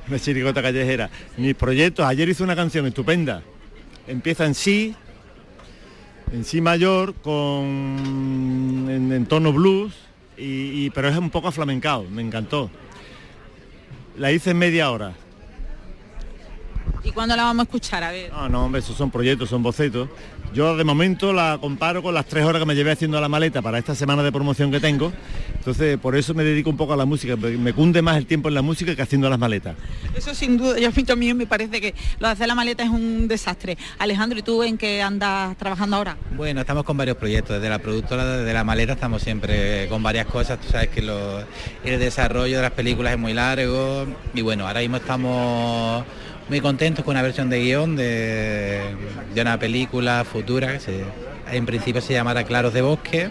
Una chirigota callejera. Mis proyectos, ayer hice una canción estupenda. Empieza en sí, en sí mayor, con en tono blues y, pero es un poco aflamencado, me encantó. La hice en media hora. ¿Y cuándo la vamos a escuchar? A ver. No, no, hombre, esos son proyectos, son bocetos. Yo de momento la comparo con las tres horas que me llevé haciendo la maleta para esta semana de promoción que tengo. Entonces, por eso me dedico un poco a la música. Me cunde más el tiempo en la música que haciendo las maletas. Eso sin duda, y a mí también me parece que lo de hacer la maleta es un desastre. Alejandro, ¿y tú en qué andas trabajando ahora? Bueno, estamos con varios proyectos. Desde la productora, desde la maleta, estamos siempre con varias cosas. Tú sabes que el desarrollo de las películas es muy largo. Y bueno, ahora mismo estamos muy contentos con una versión de guion de, una película futura que en principio se llamará Claros de Bosque,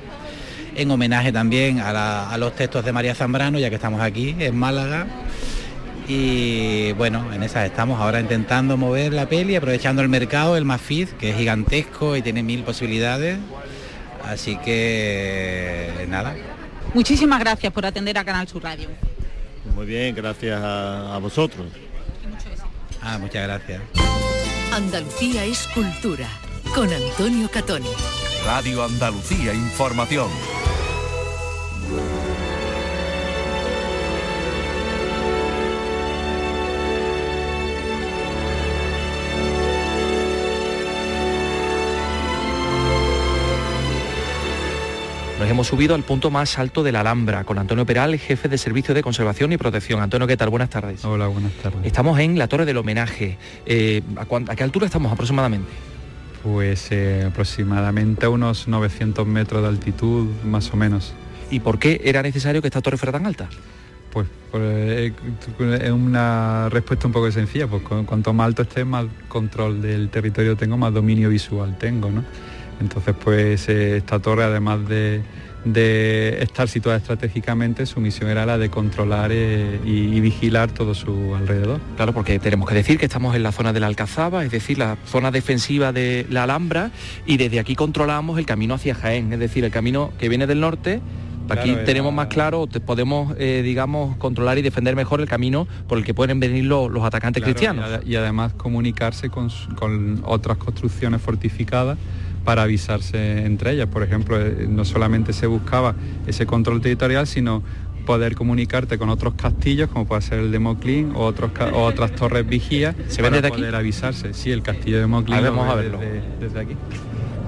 en homenaje también a, los textos de María Zambrano, ya que estamos aquí en Málaga. Y bueno, en esas estamos ahora intentando mover la peli, aprovechando el mercado, el Mafid, que es gigantesco y tiene mil posibilidades. Así que nada. Muchísimas gracias por atender a Canal Sur Radio. Muy bien, gracias a, a vosotros. Ah, muchas gracias. Andalucía es cultura con Antonio Catoni. Radio Andalucía Información. Nos hemos subido al punto más alto de la Alhambra con Antonio Peral, jefe de Servicio de Conservación y Protección. Antonio, ¿qué tal? Buenas tardes. Hola, buenas tardes. Estamos en la Torre del Homenaje. Eh, ¿a, a qué altura estamos aproximadamente? Pues eh, aproximadamente a unos 900 metros de altitud, más o menos. ¿Y por qué era necesario que esta torre fuera tan alta? Pues, pues, eh, es una respuesta un poco sencilla, pues cu- cuanto más alto esté, más control del territorio tengo, más dominio visual tengo, ¿no? Entonces, pues eh, esta torre, además de, de estar situada estratégicamente, su misión era la de controlar eh, y, y vigilar todo su alrededor. Claro, porque tenemos que decir que estamos en la zona de la Alcazaba, es decir, la zona defensiva de la Alhambra, y desde aquí controlamos el camino hacia Jaén, es decir, el camino que viene del norte. Aquí Claro, tenemos más claro, te- podemos, eh, digamos, controlar y defender mejor el camino por el que pueden venir los, los atacantes Claro, cristianos. Y, ade- y además comunicarse con otras construcciones fortificadas para avisarse entre ellas. Por ejemplo, eh, no solamente se buscaba ese control territorial, sino poder comunicarte con otros castillos, como puede ser el de Moclín, o, otros, ca- o otras torres vigías, ¿Se ven para desde aquí? poder avisarse. Sí, el castillo de Moclín A ver, lo vamos a verlo. Desde, desde aquí.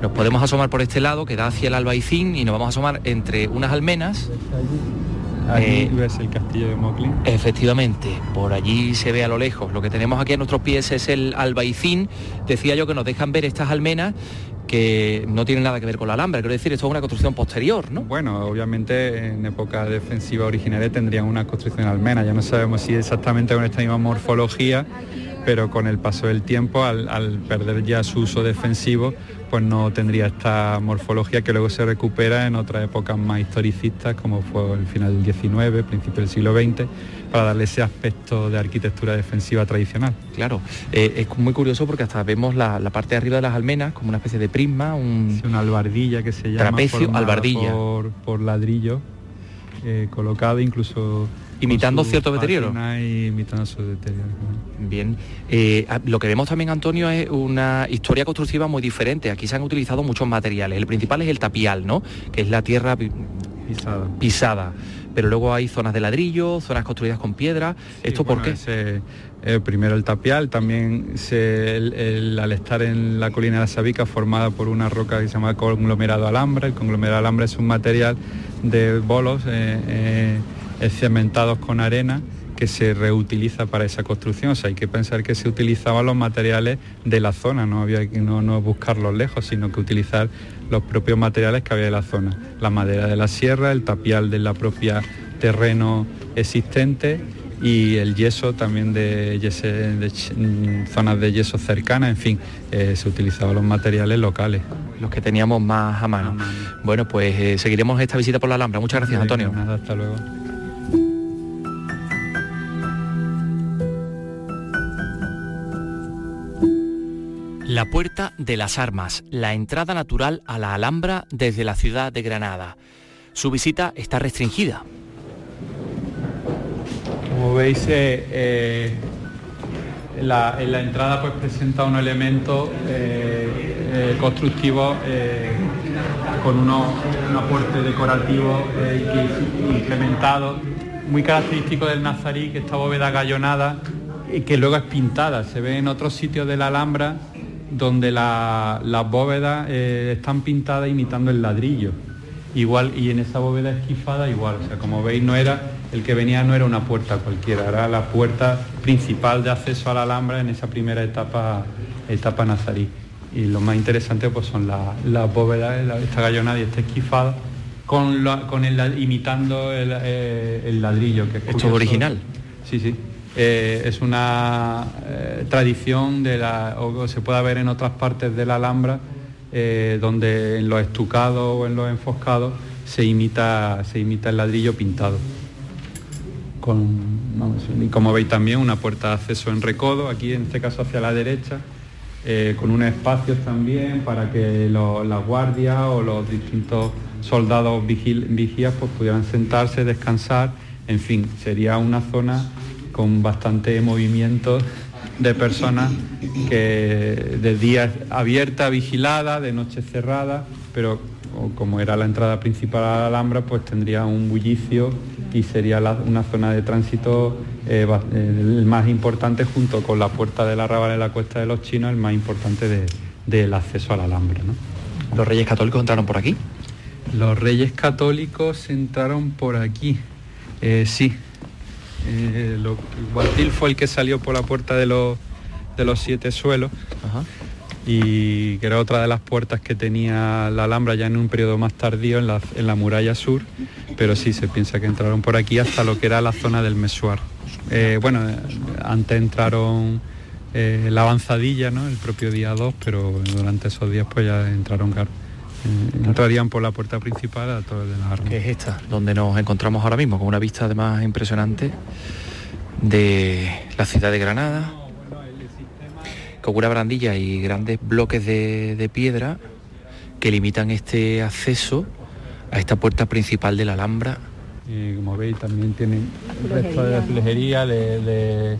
Nos podemos asomar por este lado, que da hacia el Albaicín, y nos vamos a asomar entre unas almenas. Allí Eh, ves el castillo de Moclín. Efectivamente, por allí se ve a lo lejos. Lo que tenemos aquí a nuestros pies es el Albaicín. Decía yo que nos dejan ver estas almenas que no tienen nada que ver con la Alhambra. Quiero decir, esto es una construcción posterior, ¿no? Bueno, obviamente en época defensiva originaria tendrían una construcción almena, ya no sabemos si exactamente con esta misma morfología, pero con el paso del tiempo, al, al perder ya su uso defensivo, pues no tendría esta morfología que luego se recupera en otras épocas más historicistas, como fue el final del XIX, principio del siglo XX, para darle ese aspecto de arquitectura defensiva tradicional. Claro, eh, es muy curioso porque hasta vemos la, la parte de arriba de las almenas como una especie de prisma, un... una albardilla que se llama Trapecio, albardilla. por, por ladrillo eh, colocado incluso Imitando su cierto deterioro. y imitando su deterioro. Bien, Eh, a- lo que vemos también, Antonio, es una historia constructiva muy diferente. Aquí se han utilizado muchos materiales. El principal es el tapial, ¿no? Que es la tierra pi- Pisada. pisada. Pero luego hay zonas de ladrillo, zonas construidas con piedra. ¿Esto por Bueno, qué? ese, eh, primero el tapial, también se- el- el- al estar en la colina de la Sabica formada por una roca que se llama conglomerado alhambra, el conglomerado alhambra es un material de bolos eh, cementados con arena que se reutiliza para esa construcción. O sea, hay que pensar que se utilizaban los materiales de la zona, no había que no, no buscarlos lejos, sino que utilizar los propios materiales que había de la zona. La madera de la sierra, el tapial de la propia terreno existente y el yeso también de, yese- de mm, zonas de yeso cercanas, en fin, eh, se utilizaban los materiales locales. Los que teníamos más a mano. Bueno, pues eh, seguiremos esta visita por la Alhambra. Muchas gracias, Antonio. Nada, hasta luego. La Puerta de las Armas, la entrada natural a la Alhambra desde la ciudad de Granada. Su visita está restringida. Como veis, eh, eh, la, en la entrada pues presenta unos elementos eh, constructivos eh, con unos, un aporte decorativo incrementado, muy característico del nazarí, que esta bóveda gallonada que luego es pintada. Se ve en otros sitios de la Alhambra donde la- las bóvedas eh, están pintadas imitando el ladrillo. Igual, y en esa bóveda esquifada igual, o sea, como veis no era, el que venía no era una puerta cualquiera, era la puerta principal de acceso a la Alhambra en esa primera etapa, etapa nazarí. Y lo más interesante pues son la- las bóvedas, la- esta gallonada y esta esquifada, con, la- con el, la- imitando el, eh, el ladrillo. Que es Esto es curioso. original. Sí, sí. Eh, es una eh, tradición de la, o, se puede ver en otras partes de la Alhambra, eh, donde en los estucados o en los enfoscados se imita, se imita el ladrillo pintado. Con, y como veis también una puerta de acceso en recodo, aquí en este caso hacia la derecha, con unos espacios también para que la guardia o los distintos soldados vigías pues pudieran sentarse, descansar, en fin, sería una zona con bastante movimiento de personas que de día abierta, vigilada, de noche cerrada, pero como era la entrada principal a la Alhambra, pues tendría un bullicio y sería una zona de tránsito eh, eh, el más importante junto con la puerta de la Arrabal en la Cuesta de los Chinos, el más importante del acceso a la Alhambra. ¿Los reyes católicos entraron por aquí? Los reyes católicos entraron por aquí, eh, sí. Eh, Guatil fue el que salió por la puerta de los, de los siete suelos y que era otra de las puertas que tenía la Alhambra ya en un periodo más tardío en la, en la muralla sur, pero sí se piensa que entraron por aquí hasta lo que era la zona del Mesuar. Eh, bueno, antes entraron eh, la avanzadilla, ¿no? El propio día 2, pero durante esos días pues ya entraron claro, eh, entrarían por la puerta principal a Torre de las Armas. Que es esta, donde nos encontramos ahora mismo, con una vista además impresionante de la ciudad de Granada, con una barandilla y grandes bloques de, piedra que limitan este acceso a esta puerta principal de la Alhambra. Y como veis también tienen restos de azulejería, de,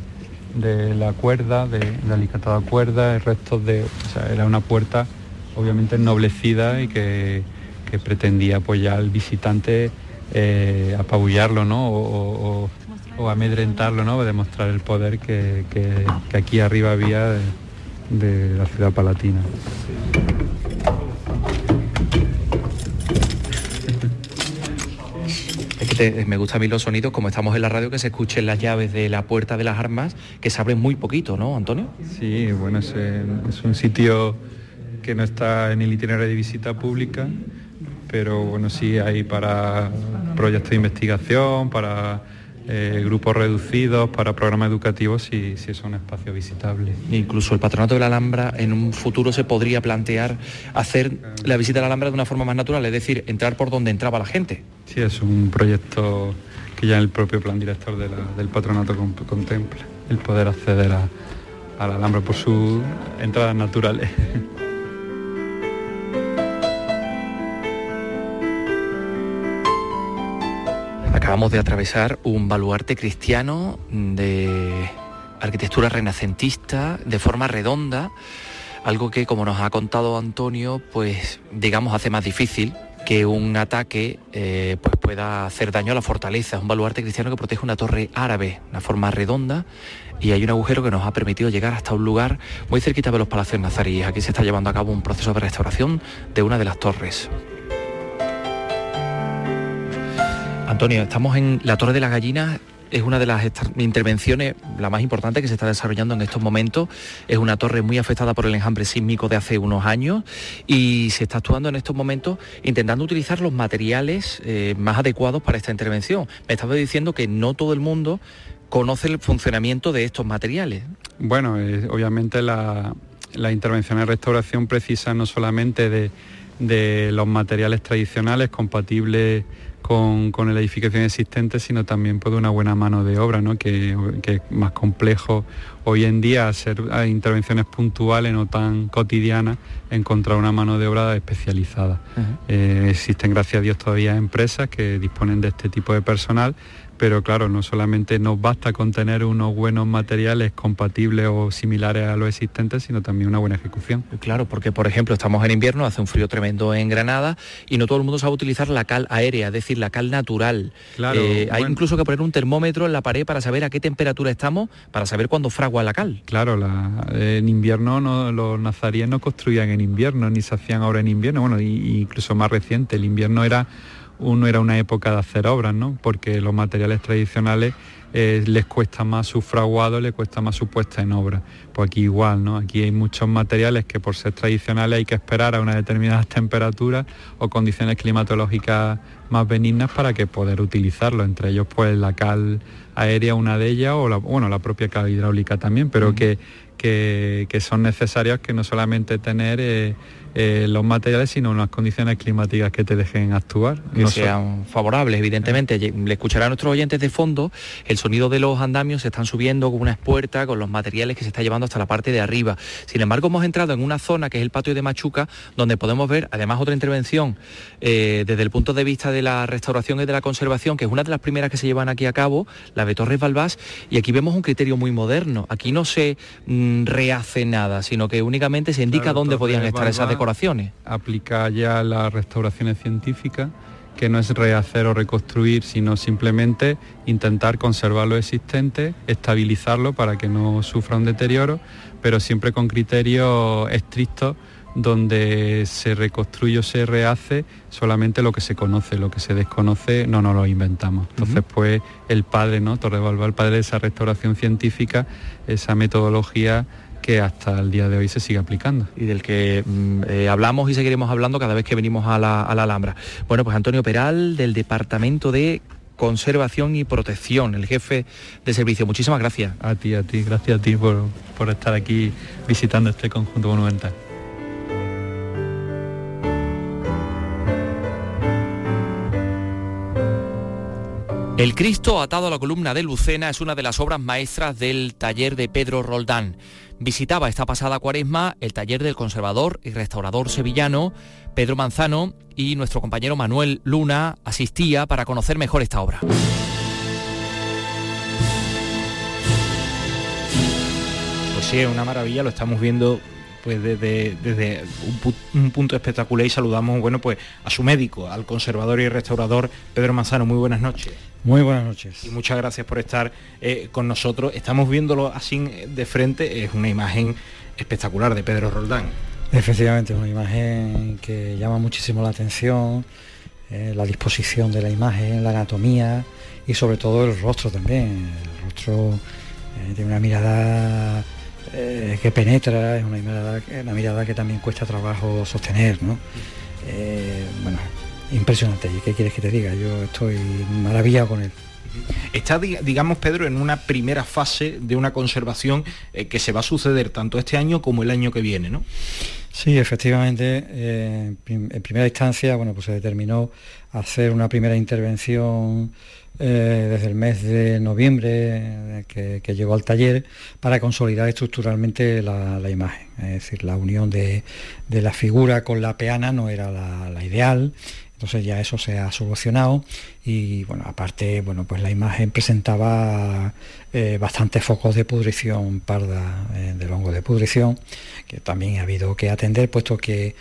de, la cuerda, de, la alicatada cuerda, restos de... O sea, era una puerta obviamente ennoblecida y que, pretendía apoyar al visitante eh, apabullarlo ¿no? o, amedrentarlo, ¿no? demostrar el poder que, aquí arriba había de, la ciudad palatina. me gustan a mí los sonidos, como estamos en la radio, que se escuchen las llaves de la puerta de las armas, que se abren muy poquito, ¿no, Antonio? Sí, bueno, es un sitio que no está en el itinerario de visita pública, pero bueno, sí hay para proyectos de investigación, para eh, grupos reducidos, para programas educativos, si, si es un espacio visitable. Incluso el Patronato de la Alhambra en un futuro se podría plantear hacer la visita a la Alhambra de una forma más natural, es decir, entrar por donde entraba la gente. Sí, es un proyecto que ya el propio plan director del patronato contempla, el poder acceder a, a la Alhambra por sus entradas naturales. Acabamos de atravesar un baluarte cristiano de arquitectura renacentista, de forma redonda, algo que, como nos ha contado Antonio, pues digamos hace más difícil que un ataque eh, pues pueda hacer daño a la fortaleza. Es un baluarte cristiano que protege una torre árabe, una forma redonda, y hay un agujero que nos ha permitido llegar hasta un lugar muy cerquita de los palacios nazaríes. Aquí se está llevando a cabo un proceso de restauración de una de las torres. Antonio, estamos en la Torre de las Gallinas, es una de las intervenciones, la más importante que se está desarrollando en estos momentos. Es una torre muy afectada por el enjambre sísmico de hace unos años y se está actuando en estos momentos intentando utilizar los materiales eh, más adecuados para esta intervención. Me estaba diciendo que no todo el mundo conoce el funcionamiento de estos materiales. Bueno, eh, obviamente la, intervención en restauración precisa no solamente de, de los materiales tradicionales compatibles con, con la edificación existente, sino también por una buena mano de obra, ¿no? que, es más complejo hoy en día hacer intervenciones puntuales, no tan cotidianas, encontrar una mano de obra especializada. Eh, existen, gracias a Dios, todavía empresas que disponen de este tipo de personal pero claro, no solamente nos basta con tener unos buenos materiales compatibles o similares a los existentes, sino también una buena ejecución. Claro, porque por ejemplo estamos en invierno, hace un frío tremendo en Granada y no todo el mundo sabe utilizar la cal aérea, es decir, la cal natural. Claro, eh, hay incluso que poner un termómetro en la pared para saber a qué temperatura estamos, para saber cuándo fragua la cal. Claro, en invierno los nazaríes no construían en invierno, ni se hacían ahora en invierno, bueno, incluso más reciente, el invierno era uno era una época de hacer obras, ¿no? Porque los materiales tradicionales eh, les cuesta más su fraguado, les cuesta más su puesta en obra. Pues aquí igual, ¿no? Aquí hay muchos materiales que por ser tradicionales hay que esperar a unas determinadas temperaturas o condiciones climatológicas más benignas para que poder utilizarlo. Entre ellos, pues la cal aérea, una de ellas, o la, bueno, la propia cal hidráulica también, pero que, que, son necesarias que no solamente tener... Eh, eh, los materiales, sino unas condiciones climáticas que te dejen actuar. Que sean favorables, evidentemente. Le escuchará a nuestros oyentes de fondo, el sonido de los andamios se están subiendo con una espuerta, con los materiales que se está llevando hasta la parte de arriba. Sin embargo, hemos entrado en una zona que es el patio de Machuca, donde podemos ver, además, otra intervención eh, desde el punto de vista de la restauración y de la conservación, que es una de las primeras que se llevan aquí a cabo, la de Torres Balbás, y aquí vemos un criterio muy moderno. Aquí no se mm, rehace nada, sino que únicamente se indica dónde podían estar esas decoraciones Aplica ya las restauraciones científicas, que no es rehacer o reconstruir, sino simplemente intentar conservar lo existente, estabilizarlo para que no sufra un deterioro, pero siempre con criterios estrictos donde se reconstruye o se rehace solamente lo que se conoce, lo que se desconoce no nos lo inventamos. Entonces, pues el padre, ¿no? Torre Balba, el padre de esa restauración científica, esa metodología que hasta el día de hoy se sigue aplicando. Y del que mm, eh, hablamos y seguiremos hablando cada vez que venimos a la, Alhambra. Bueno, pues Antonio Peral, del Departamento de Conservación y Protección, el jefe de servicio. Muchísimas gracias. A ti, a ti, gracias a ti por, por estar aquí visitando este conjunto monumental. El Cristo atado a la columna de Lucena es una de las obras maestras del taller de Pedro Roldán visitaba esta pasada cuaresma el taller del conservador y restaurador sevillano Pedro Manzano y nuestro compañero Manuel Luna asistía para conocer mejor esta obra. Pues sí, es una maravilla, lo estamos viendo pues desde, desde un, punto espectacular y saludamos bueno pues a su médico, al conservador y restaurador Pedro Manzano. Muy buenas noches. Muy buenas noches. Y muchas gracias por estar eh, con nosotros. Estamos viéndolo así de frente, es una imagen espectacular de Pedro Roldán. Efectivamente, es una imagen que llama muchísimo la atención, eh, la disposición de la imagen, la anatomía y sobre todo el rostro también. El rostro eh, de una mirada eh, que penetra, es una mirada, una mirada que también cuesta trabajo sostener, ¿no? Eh, bueno, impresionante. ¿Y qué quieres que te diga? Yo estoy maravillado con él. Está, digamos, Pedro, en una primera fase de una conservación eh, que se va a suceder tanto este año como el año que viene, ¿no? Sí, efectivamente. en primera instancia, bueno, pues se determinó hacer una primera intervención eh, desde el mes de noviembre eh, que, llegó al taller para consolidar estructuralmente la, imagen. Es decir, la unión de, la figura con la peana no era la, ideal, entonces ya eso se ha solucionado y bueno, aparte, bueno, pues la imagen presentaba eh, bastantes focos de pudrición parda, del hongo de pudrición, que también ha habido que atender, puesto que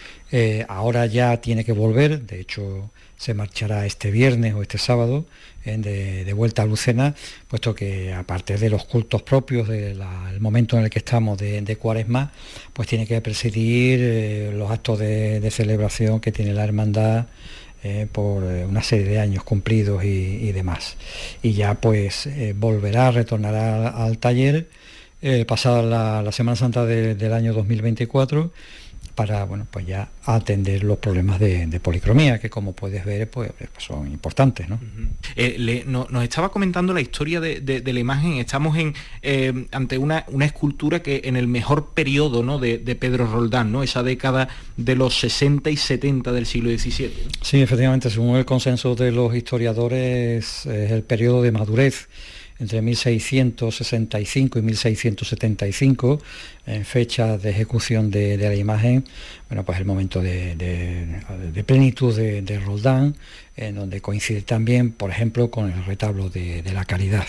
ahora ya tiene que volver, de hecho se marchará este viernes o este sábado de, vuelta a Lucena, puesto que aparte de los cultos propios del momento en el que estamos de, cuaresma, pues tiene que presidir eh, los actos de, celebración que tiene la hermandad eh, por eh, una serie de años cumplidos y, demás. Y ya pues volverá, retornará al taller pasada la, Semana Santa del año 2024 para bueno, pues ya atender los problemas de, policromía, que como puedes ver pues, pues son importantes. ¿no? Eh, nos estaba comentando la historia de, la imagen, estamos en, eh, ante una, escultura que en el mejor periodo ¿no? de, Pedro Roldán, ¿no? esa década de los 60 y 70 del siglo XVII. Sí, efectivamente, según el consenso de los historiadores, es el periodo de madurez entre 1665 y 1675, en fecha de ejecución de, la imagen, bueno, pues el momento de, plenitud de, Roldán, en donde coincide también, por ejemplo, con el retablo de, la caridad.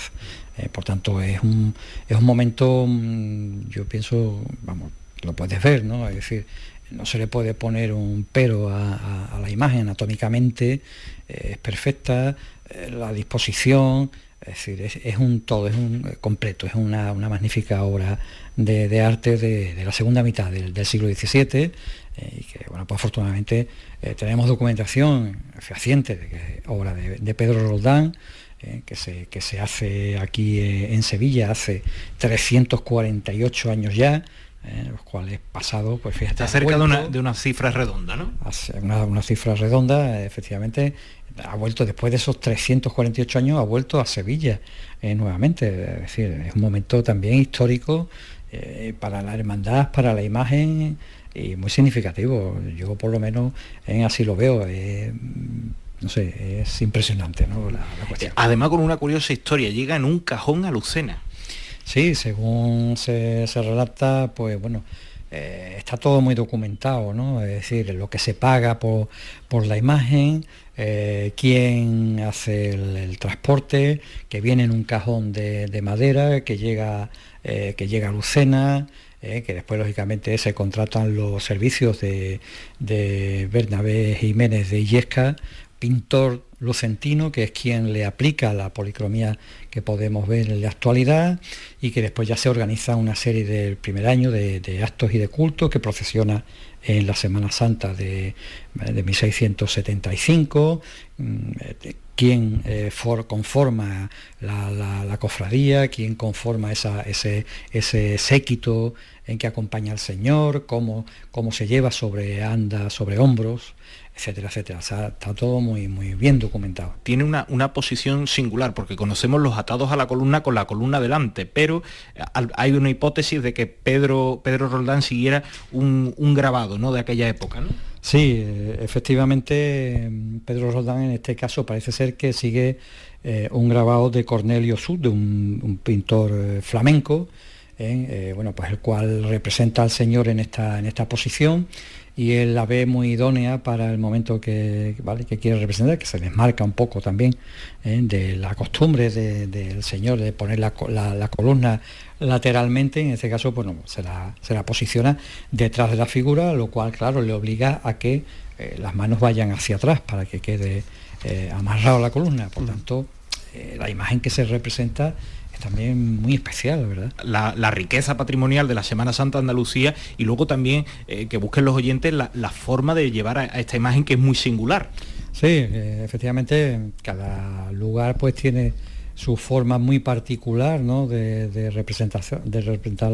Eh, por tanto, es un, es un momento, mm, yo pienso, vamos, lo puedes ver, ¿no? Es decir, no se le puede poner un pero a, la imagen anatómicamente, eh, es perfecta, eh, la disposición, es decir, es, un todo, es un eh, completo, es una, magnífica obra de, arte de, la segunda mitad del, siglo XVII eh, y que, bueno, pues afortunadamente eh, tenemos documentación fehaciente de que obra de, Pedro Roldán, que, se, que se hace aquí en Sevilla hace 348 años ya, los cuales pasado, pues fíjate. Está cerca de, una, de una cifra redonda, ¿no? Una, una cifra redonda, efectivamente, ha vuelto después de esos 348 años, ha vuelto a Sevilla eh, nuevamente. Es decir, es un momento también histórico eh, para la hermandad, para la imagen, y muy significativo. Yo por lo menos en así lo veo. no sé, es impresionante ¿no? la, cuestión. Además con una curiosa historia, llega en un cajón a Lucena. Sí, según se, se relata, pues bueno, eh, está todo muy documentado, ¿no? Es decir, lo que se paga por, la imagen, eh, quién hace el, transporte, que viene en un cajón de, madera, que llega, eh, que llega a Lucena, que después lógicamente se contratan los servicios de, de Bernabé Jiménez de Illesca, pintor lucentino, que es quien le aplica la policromía que podemos ver en la actualidad y que después ya se organiza una serie del primer año de, actos y de cultos que procesiona en la Semana Santa de, 1675, mm, quien eh, conforma la, cofradía, quien conforma ese, ese séquito en que acompaña al Señor, cómo, cómo se lleva sobre anda, sobre hombros, etcétera, etcétera. está todo muy, muy bien documentado. Tiene una, una, posición singular, porque conocemos los atados a la columna con la columna delante, pero hay una hipótesis de que Pedro, Pedro Roldán siguiera un, grabado ¿no? de aquella época. ¿no? Sí, eh, efectivamente, Pedro Roldán en este caso parece ser que sigue eh, un grabado de Cornelio Sud, de un, pintor eh, flamenco, bueno, pues el cual representa al Señor en esta, en esta posición y él la ve muy idónea para el momento que, ¿vale? que quiere representar, que se desmarca un poco también ¿eh? de la costumbre del señor de poner la, columna lateralmente, en este caso bueno, se, la, se la posiciona detrás de la figura, lo cual claro le obliga a que eh, las manos vayan hacia atrás para que quede eh, amarrado la columna. Por mm. tanto, la imagen que se representa también muy especial, ¿verdad? La, riqueza patrimonial de la Semana Santa Andalucía y luego también eh, que busquen los oyentes la, forma de llevar a, esta imagen que es muy singular. Sí, eh, efectivamente, cada lugar pues tiene su forma muy particular ¿no? de, representación, de representar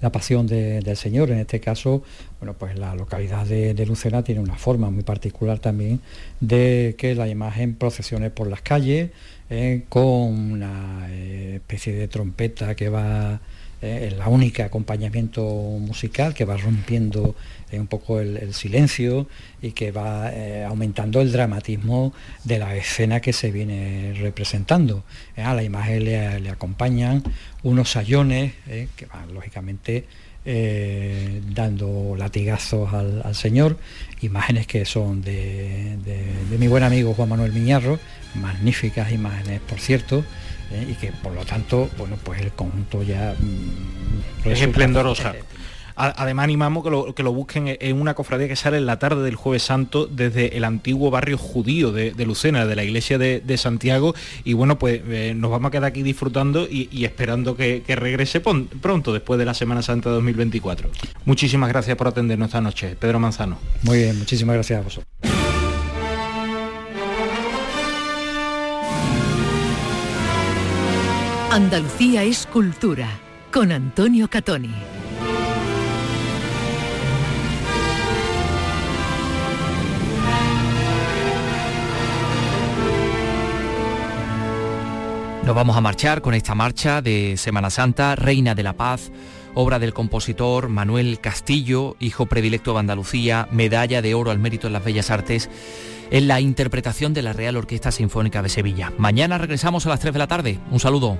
la, pasión del Señor. En este caso, bueno, pues la localidad de, de, Lucena tiene una forma muy particular también de que la imagen procesione por las calles, eh, con una eh, especie de trompeta que va, eh, la única acompañamiento musical que va rompiendo un poco el, silencio y que va aumentando el dramatismo de la escena que se viene representando. a la imagen le, acompañan unos sayones que van lógicamente dando latigazos al, Señor, imágenes que son de, de, mi buen amigo Juan Manuel Miñarro, magníficas imágenes, por cierto, eh, y que por lo tanto, bueno, pues el conjunto ya mm, es esplendorosa. Además animamos que lo, que lo busquen en una cofradía que sale en la tarde del jueves santo desde el antiguo barrio judío de, Lucena, de la iglesia de, Santiago. Y bueno, pues eh, nos vamos a quedar aquí disfrutando y, esperando que, regrese pronto después de la Semana Santa 2024. Muchísimas gracias por atendernos esta noche. Pedro Manzano. Muy bien, muchísimas gracias a vosotros. Andalucía es cultura con Antonio Catoni. Nos vamos a marchar con esta marcha de Semana Santa, Reina de la Paz, obra del compositor Manuel Castillo, hijo predilecto de Andalucía, medalla de oro al mérito en las bellas artes en la interpretación de la Real Orquesta Sinfónica de Sevilla. Mañana regresamos a las 3 de la tarde. Un saludo.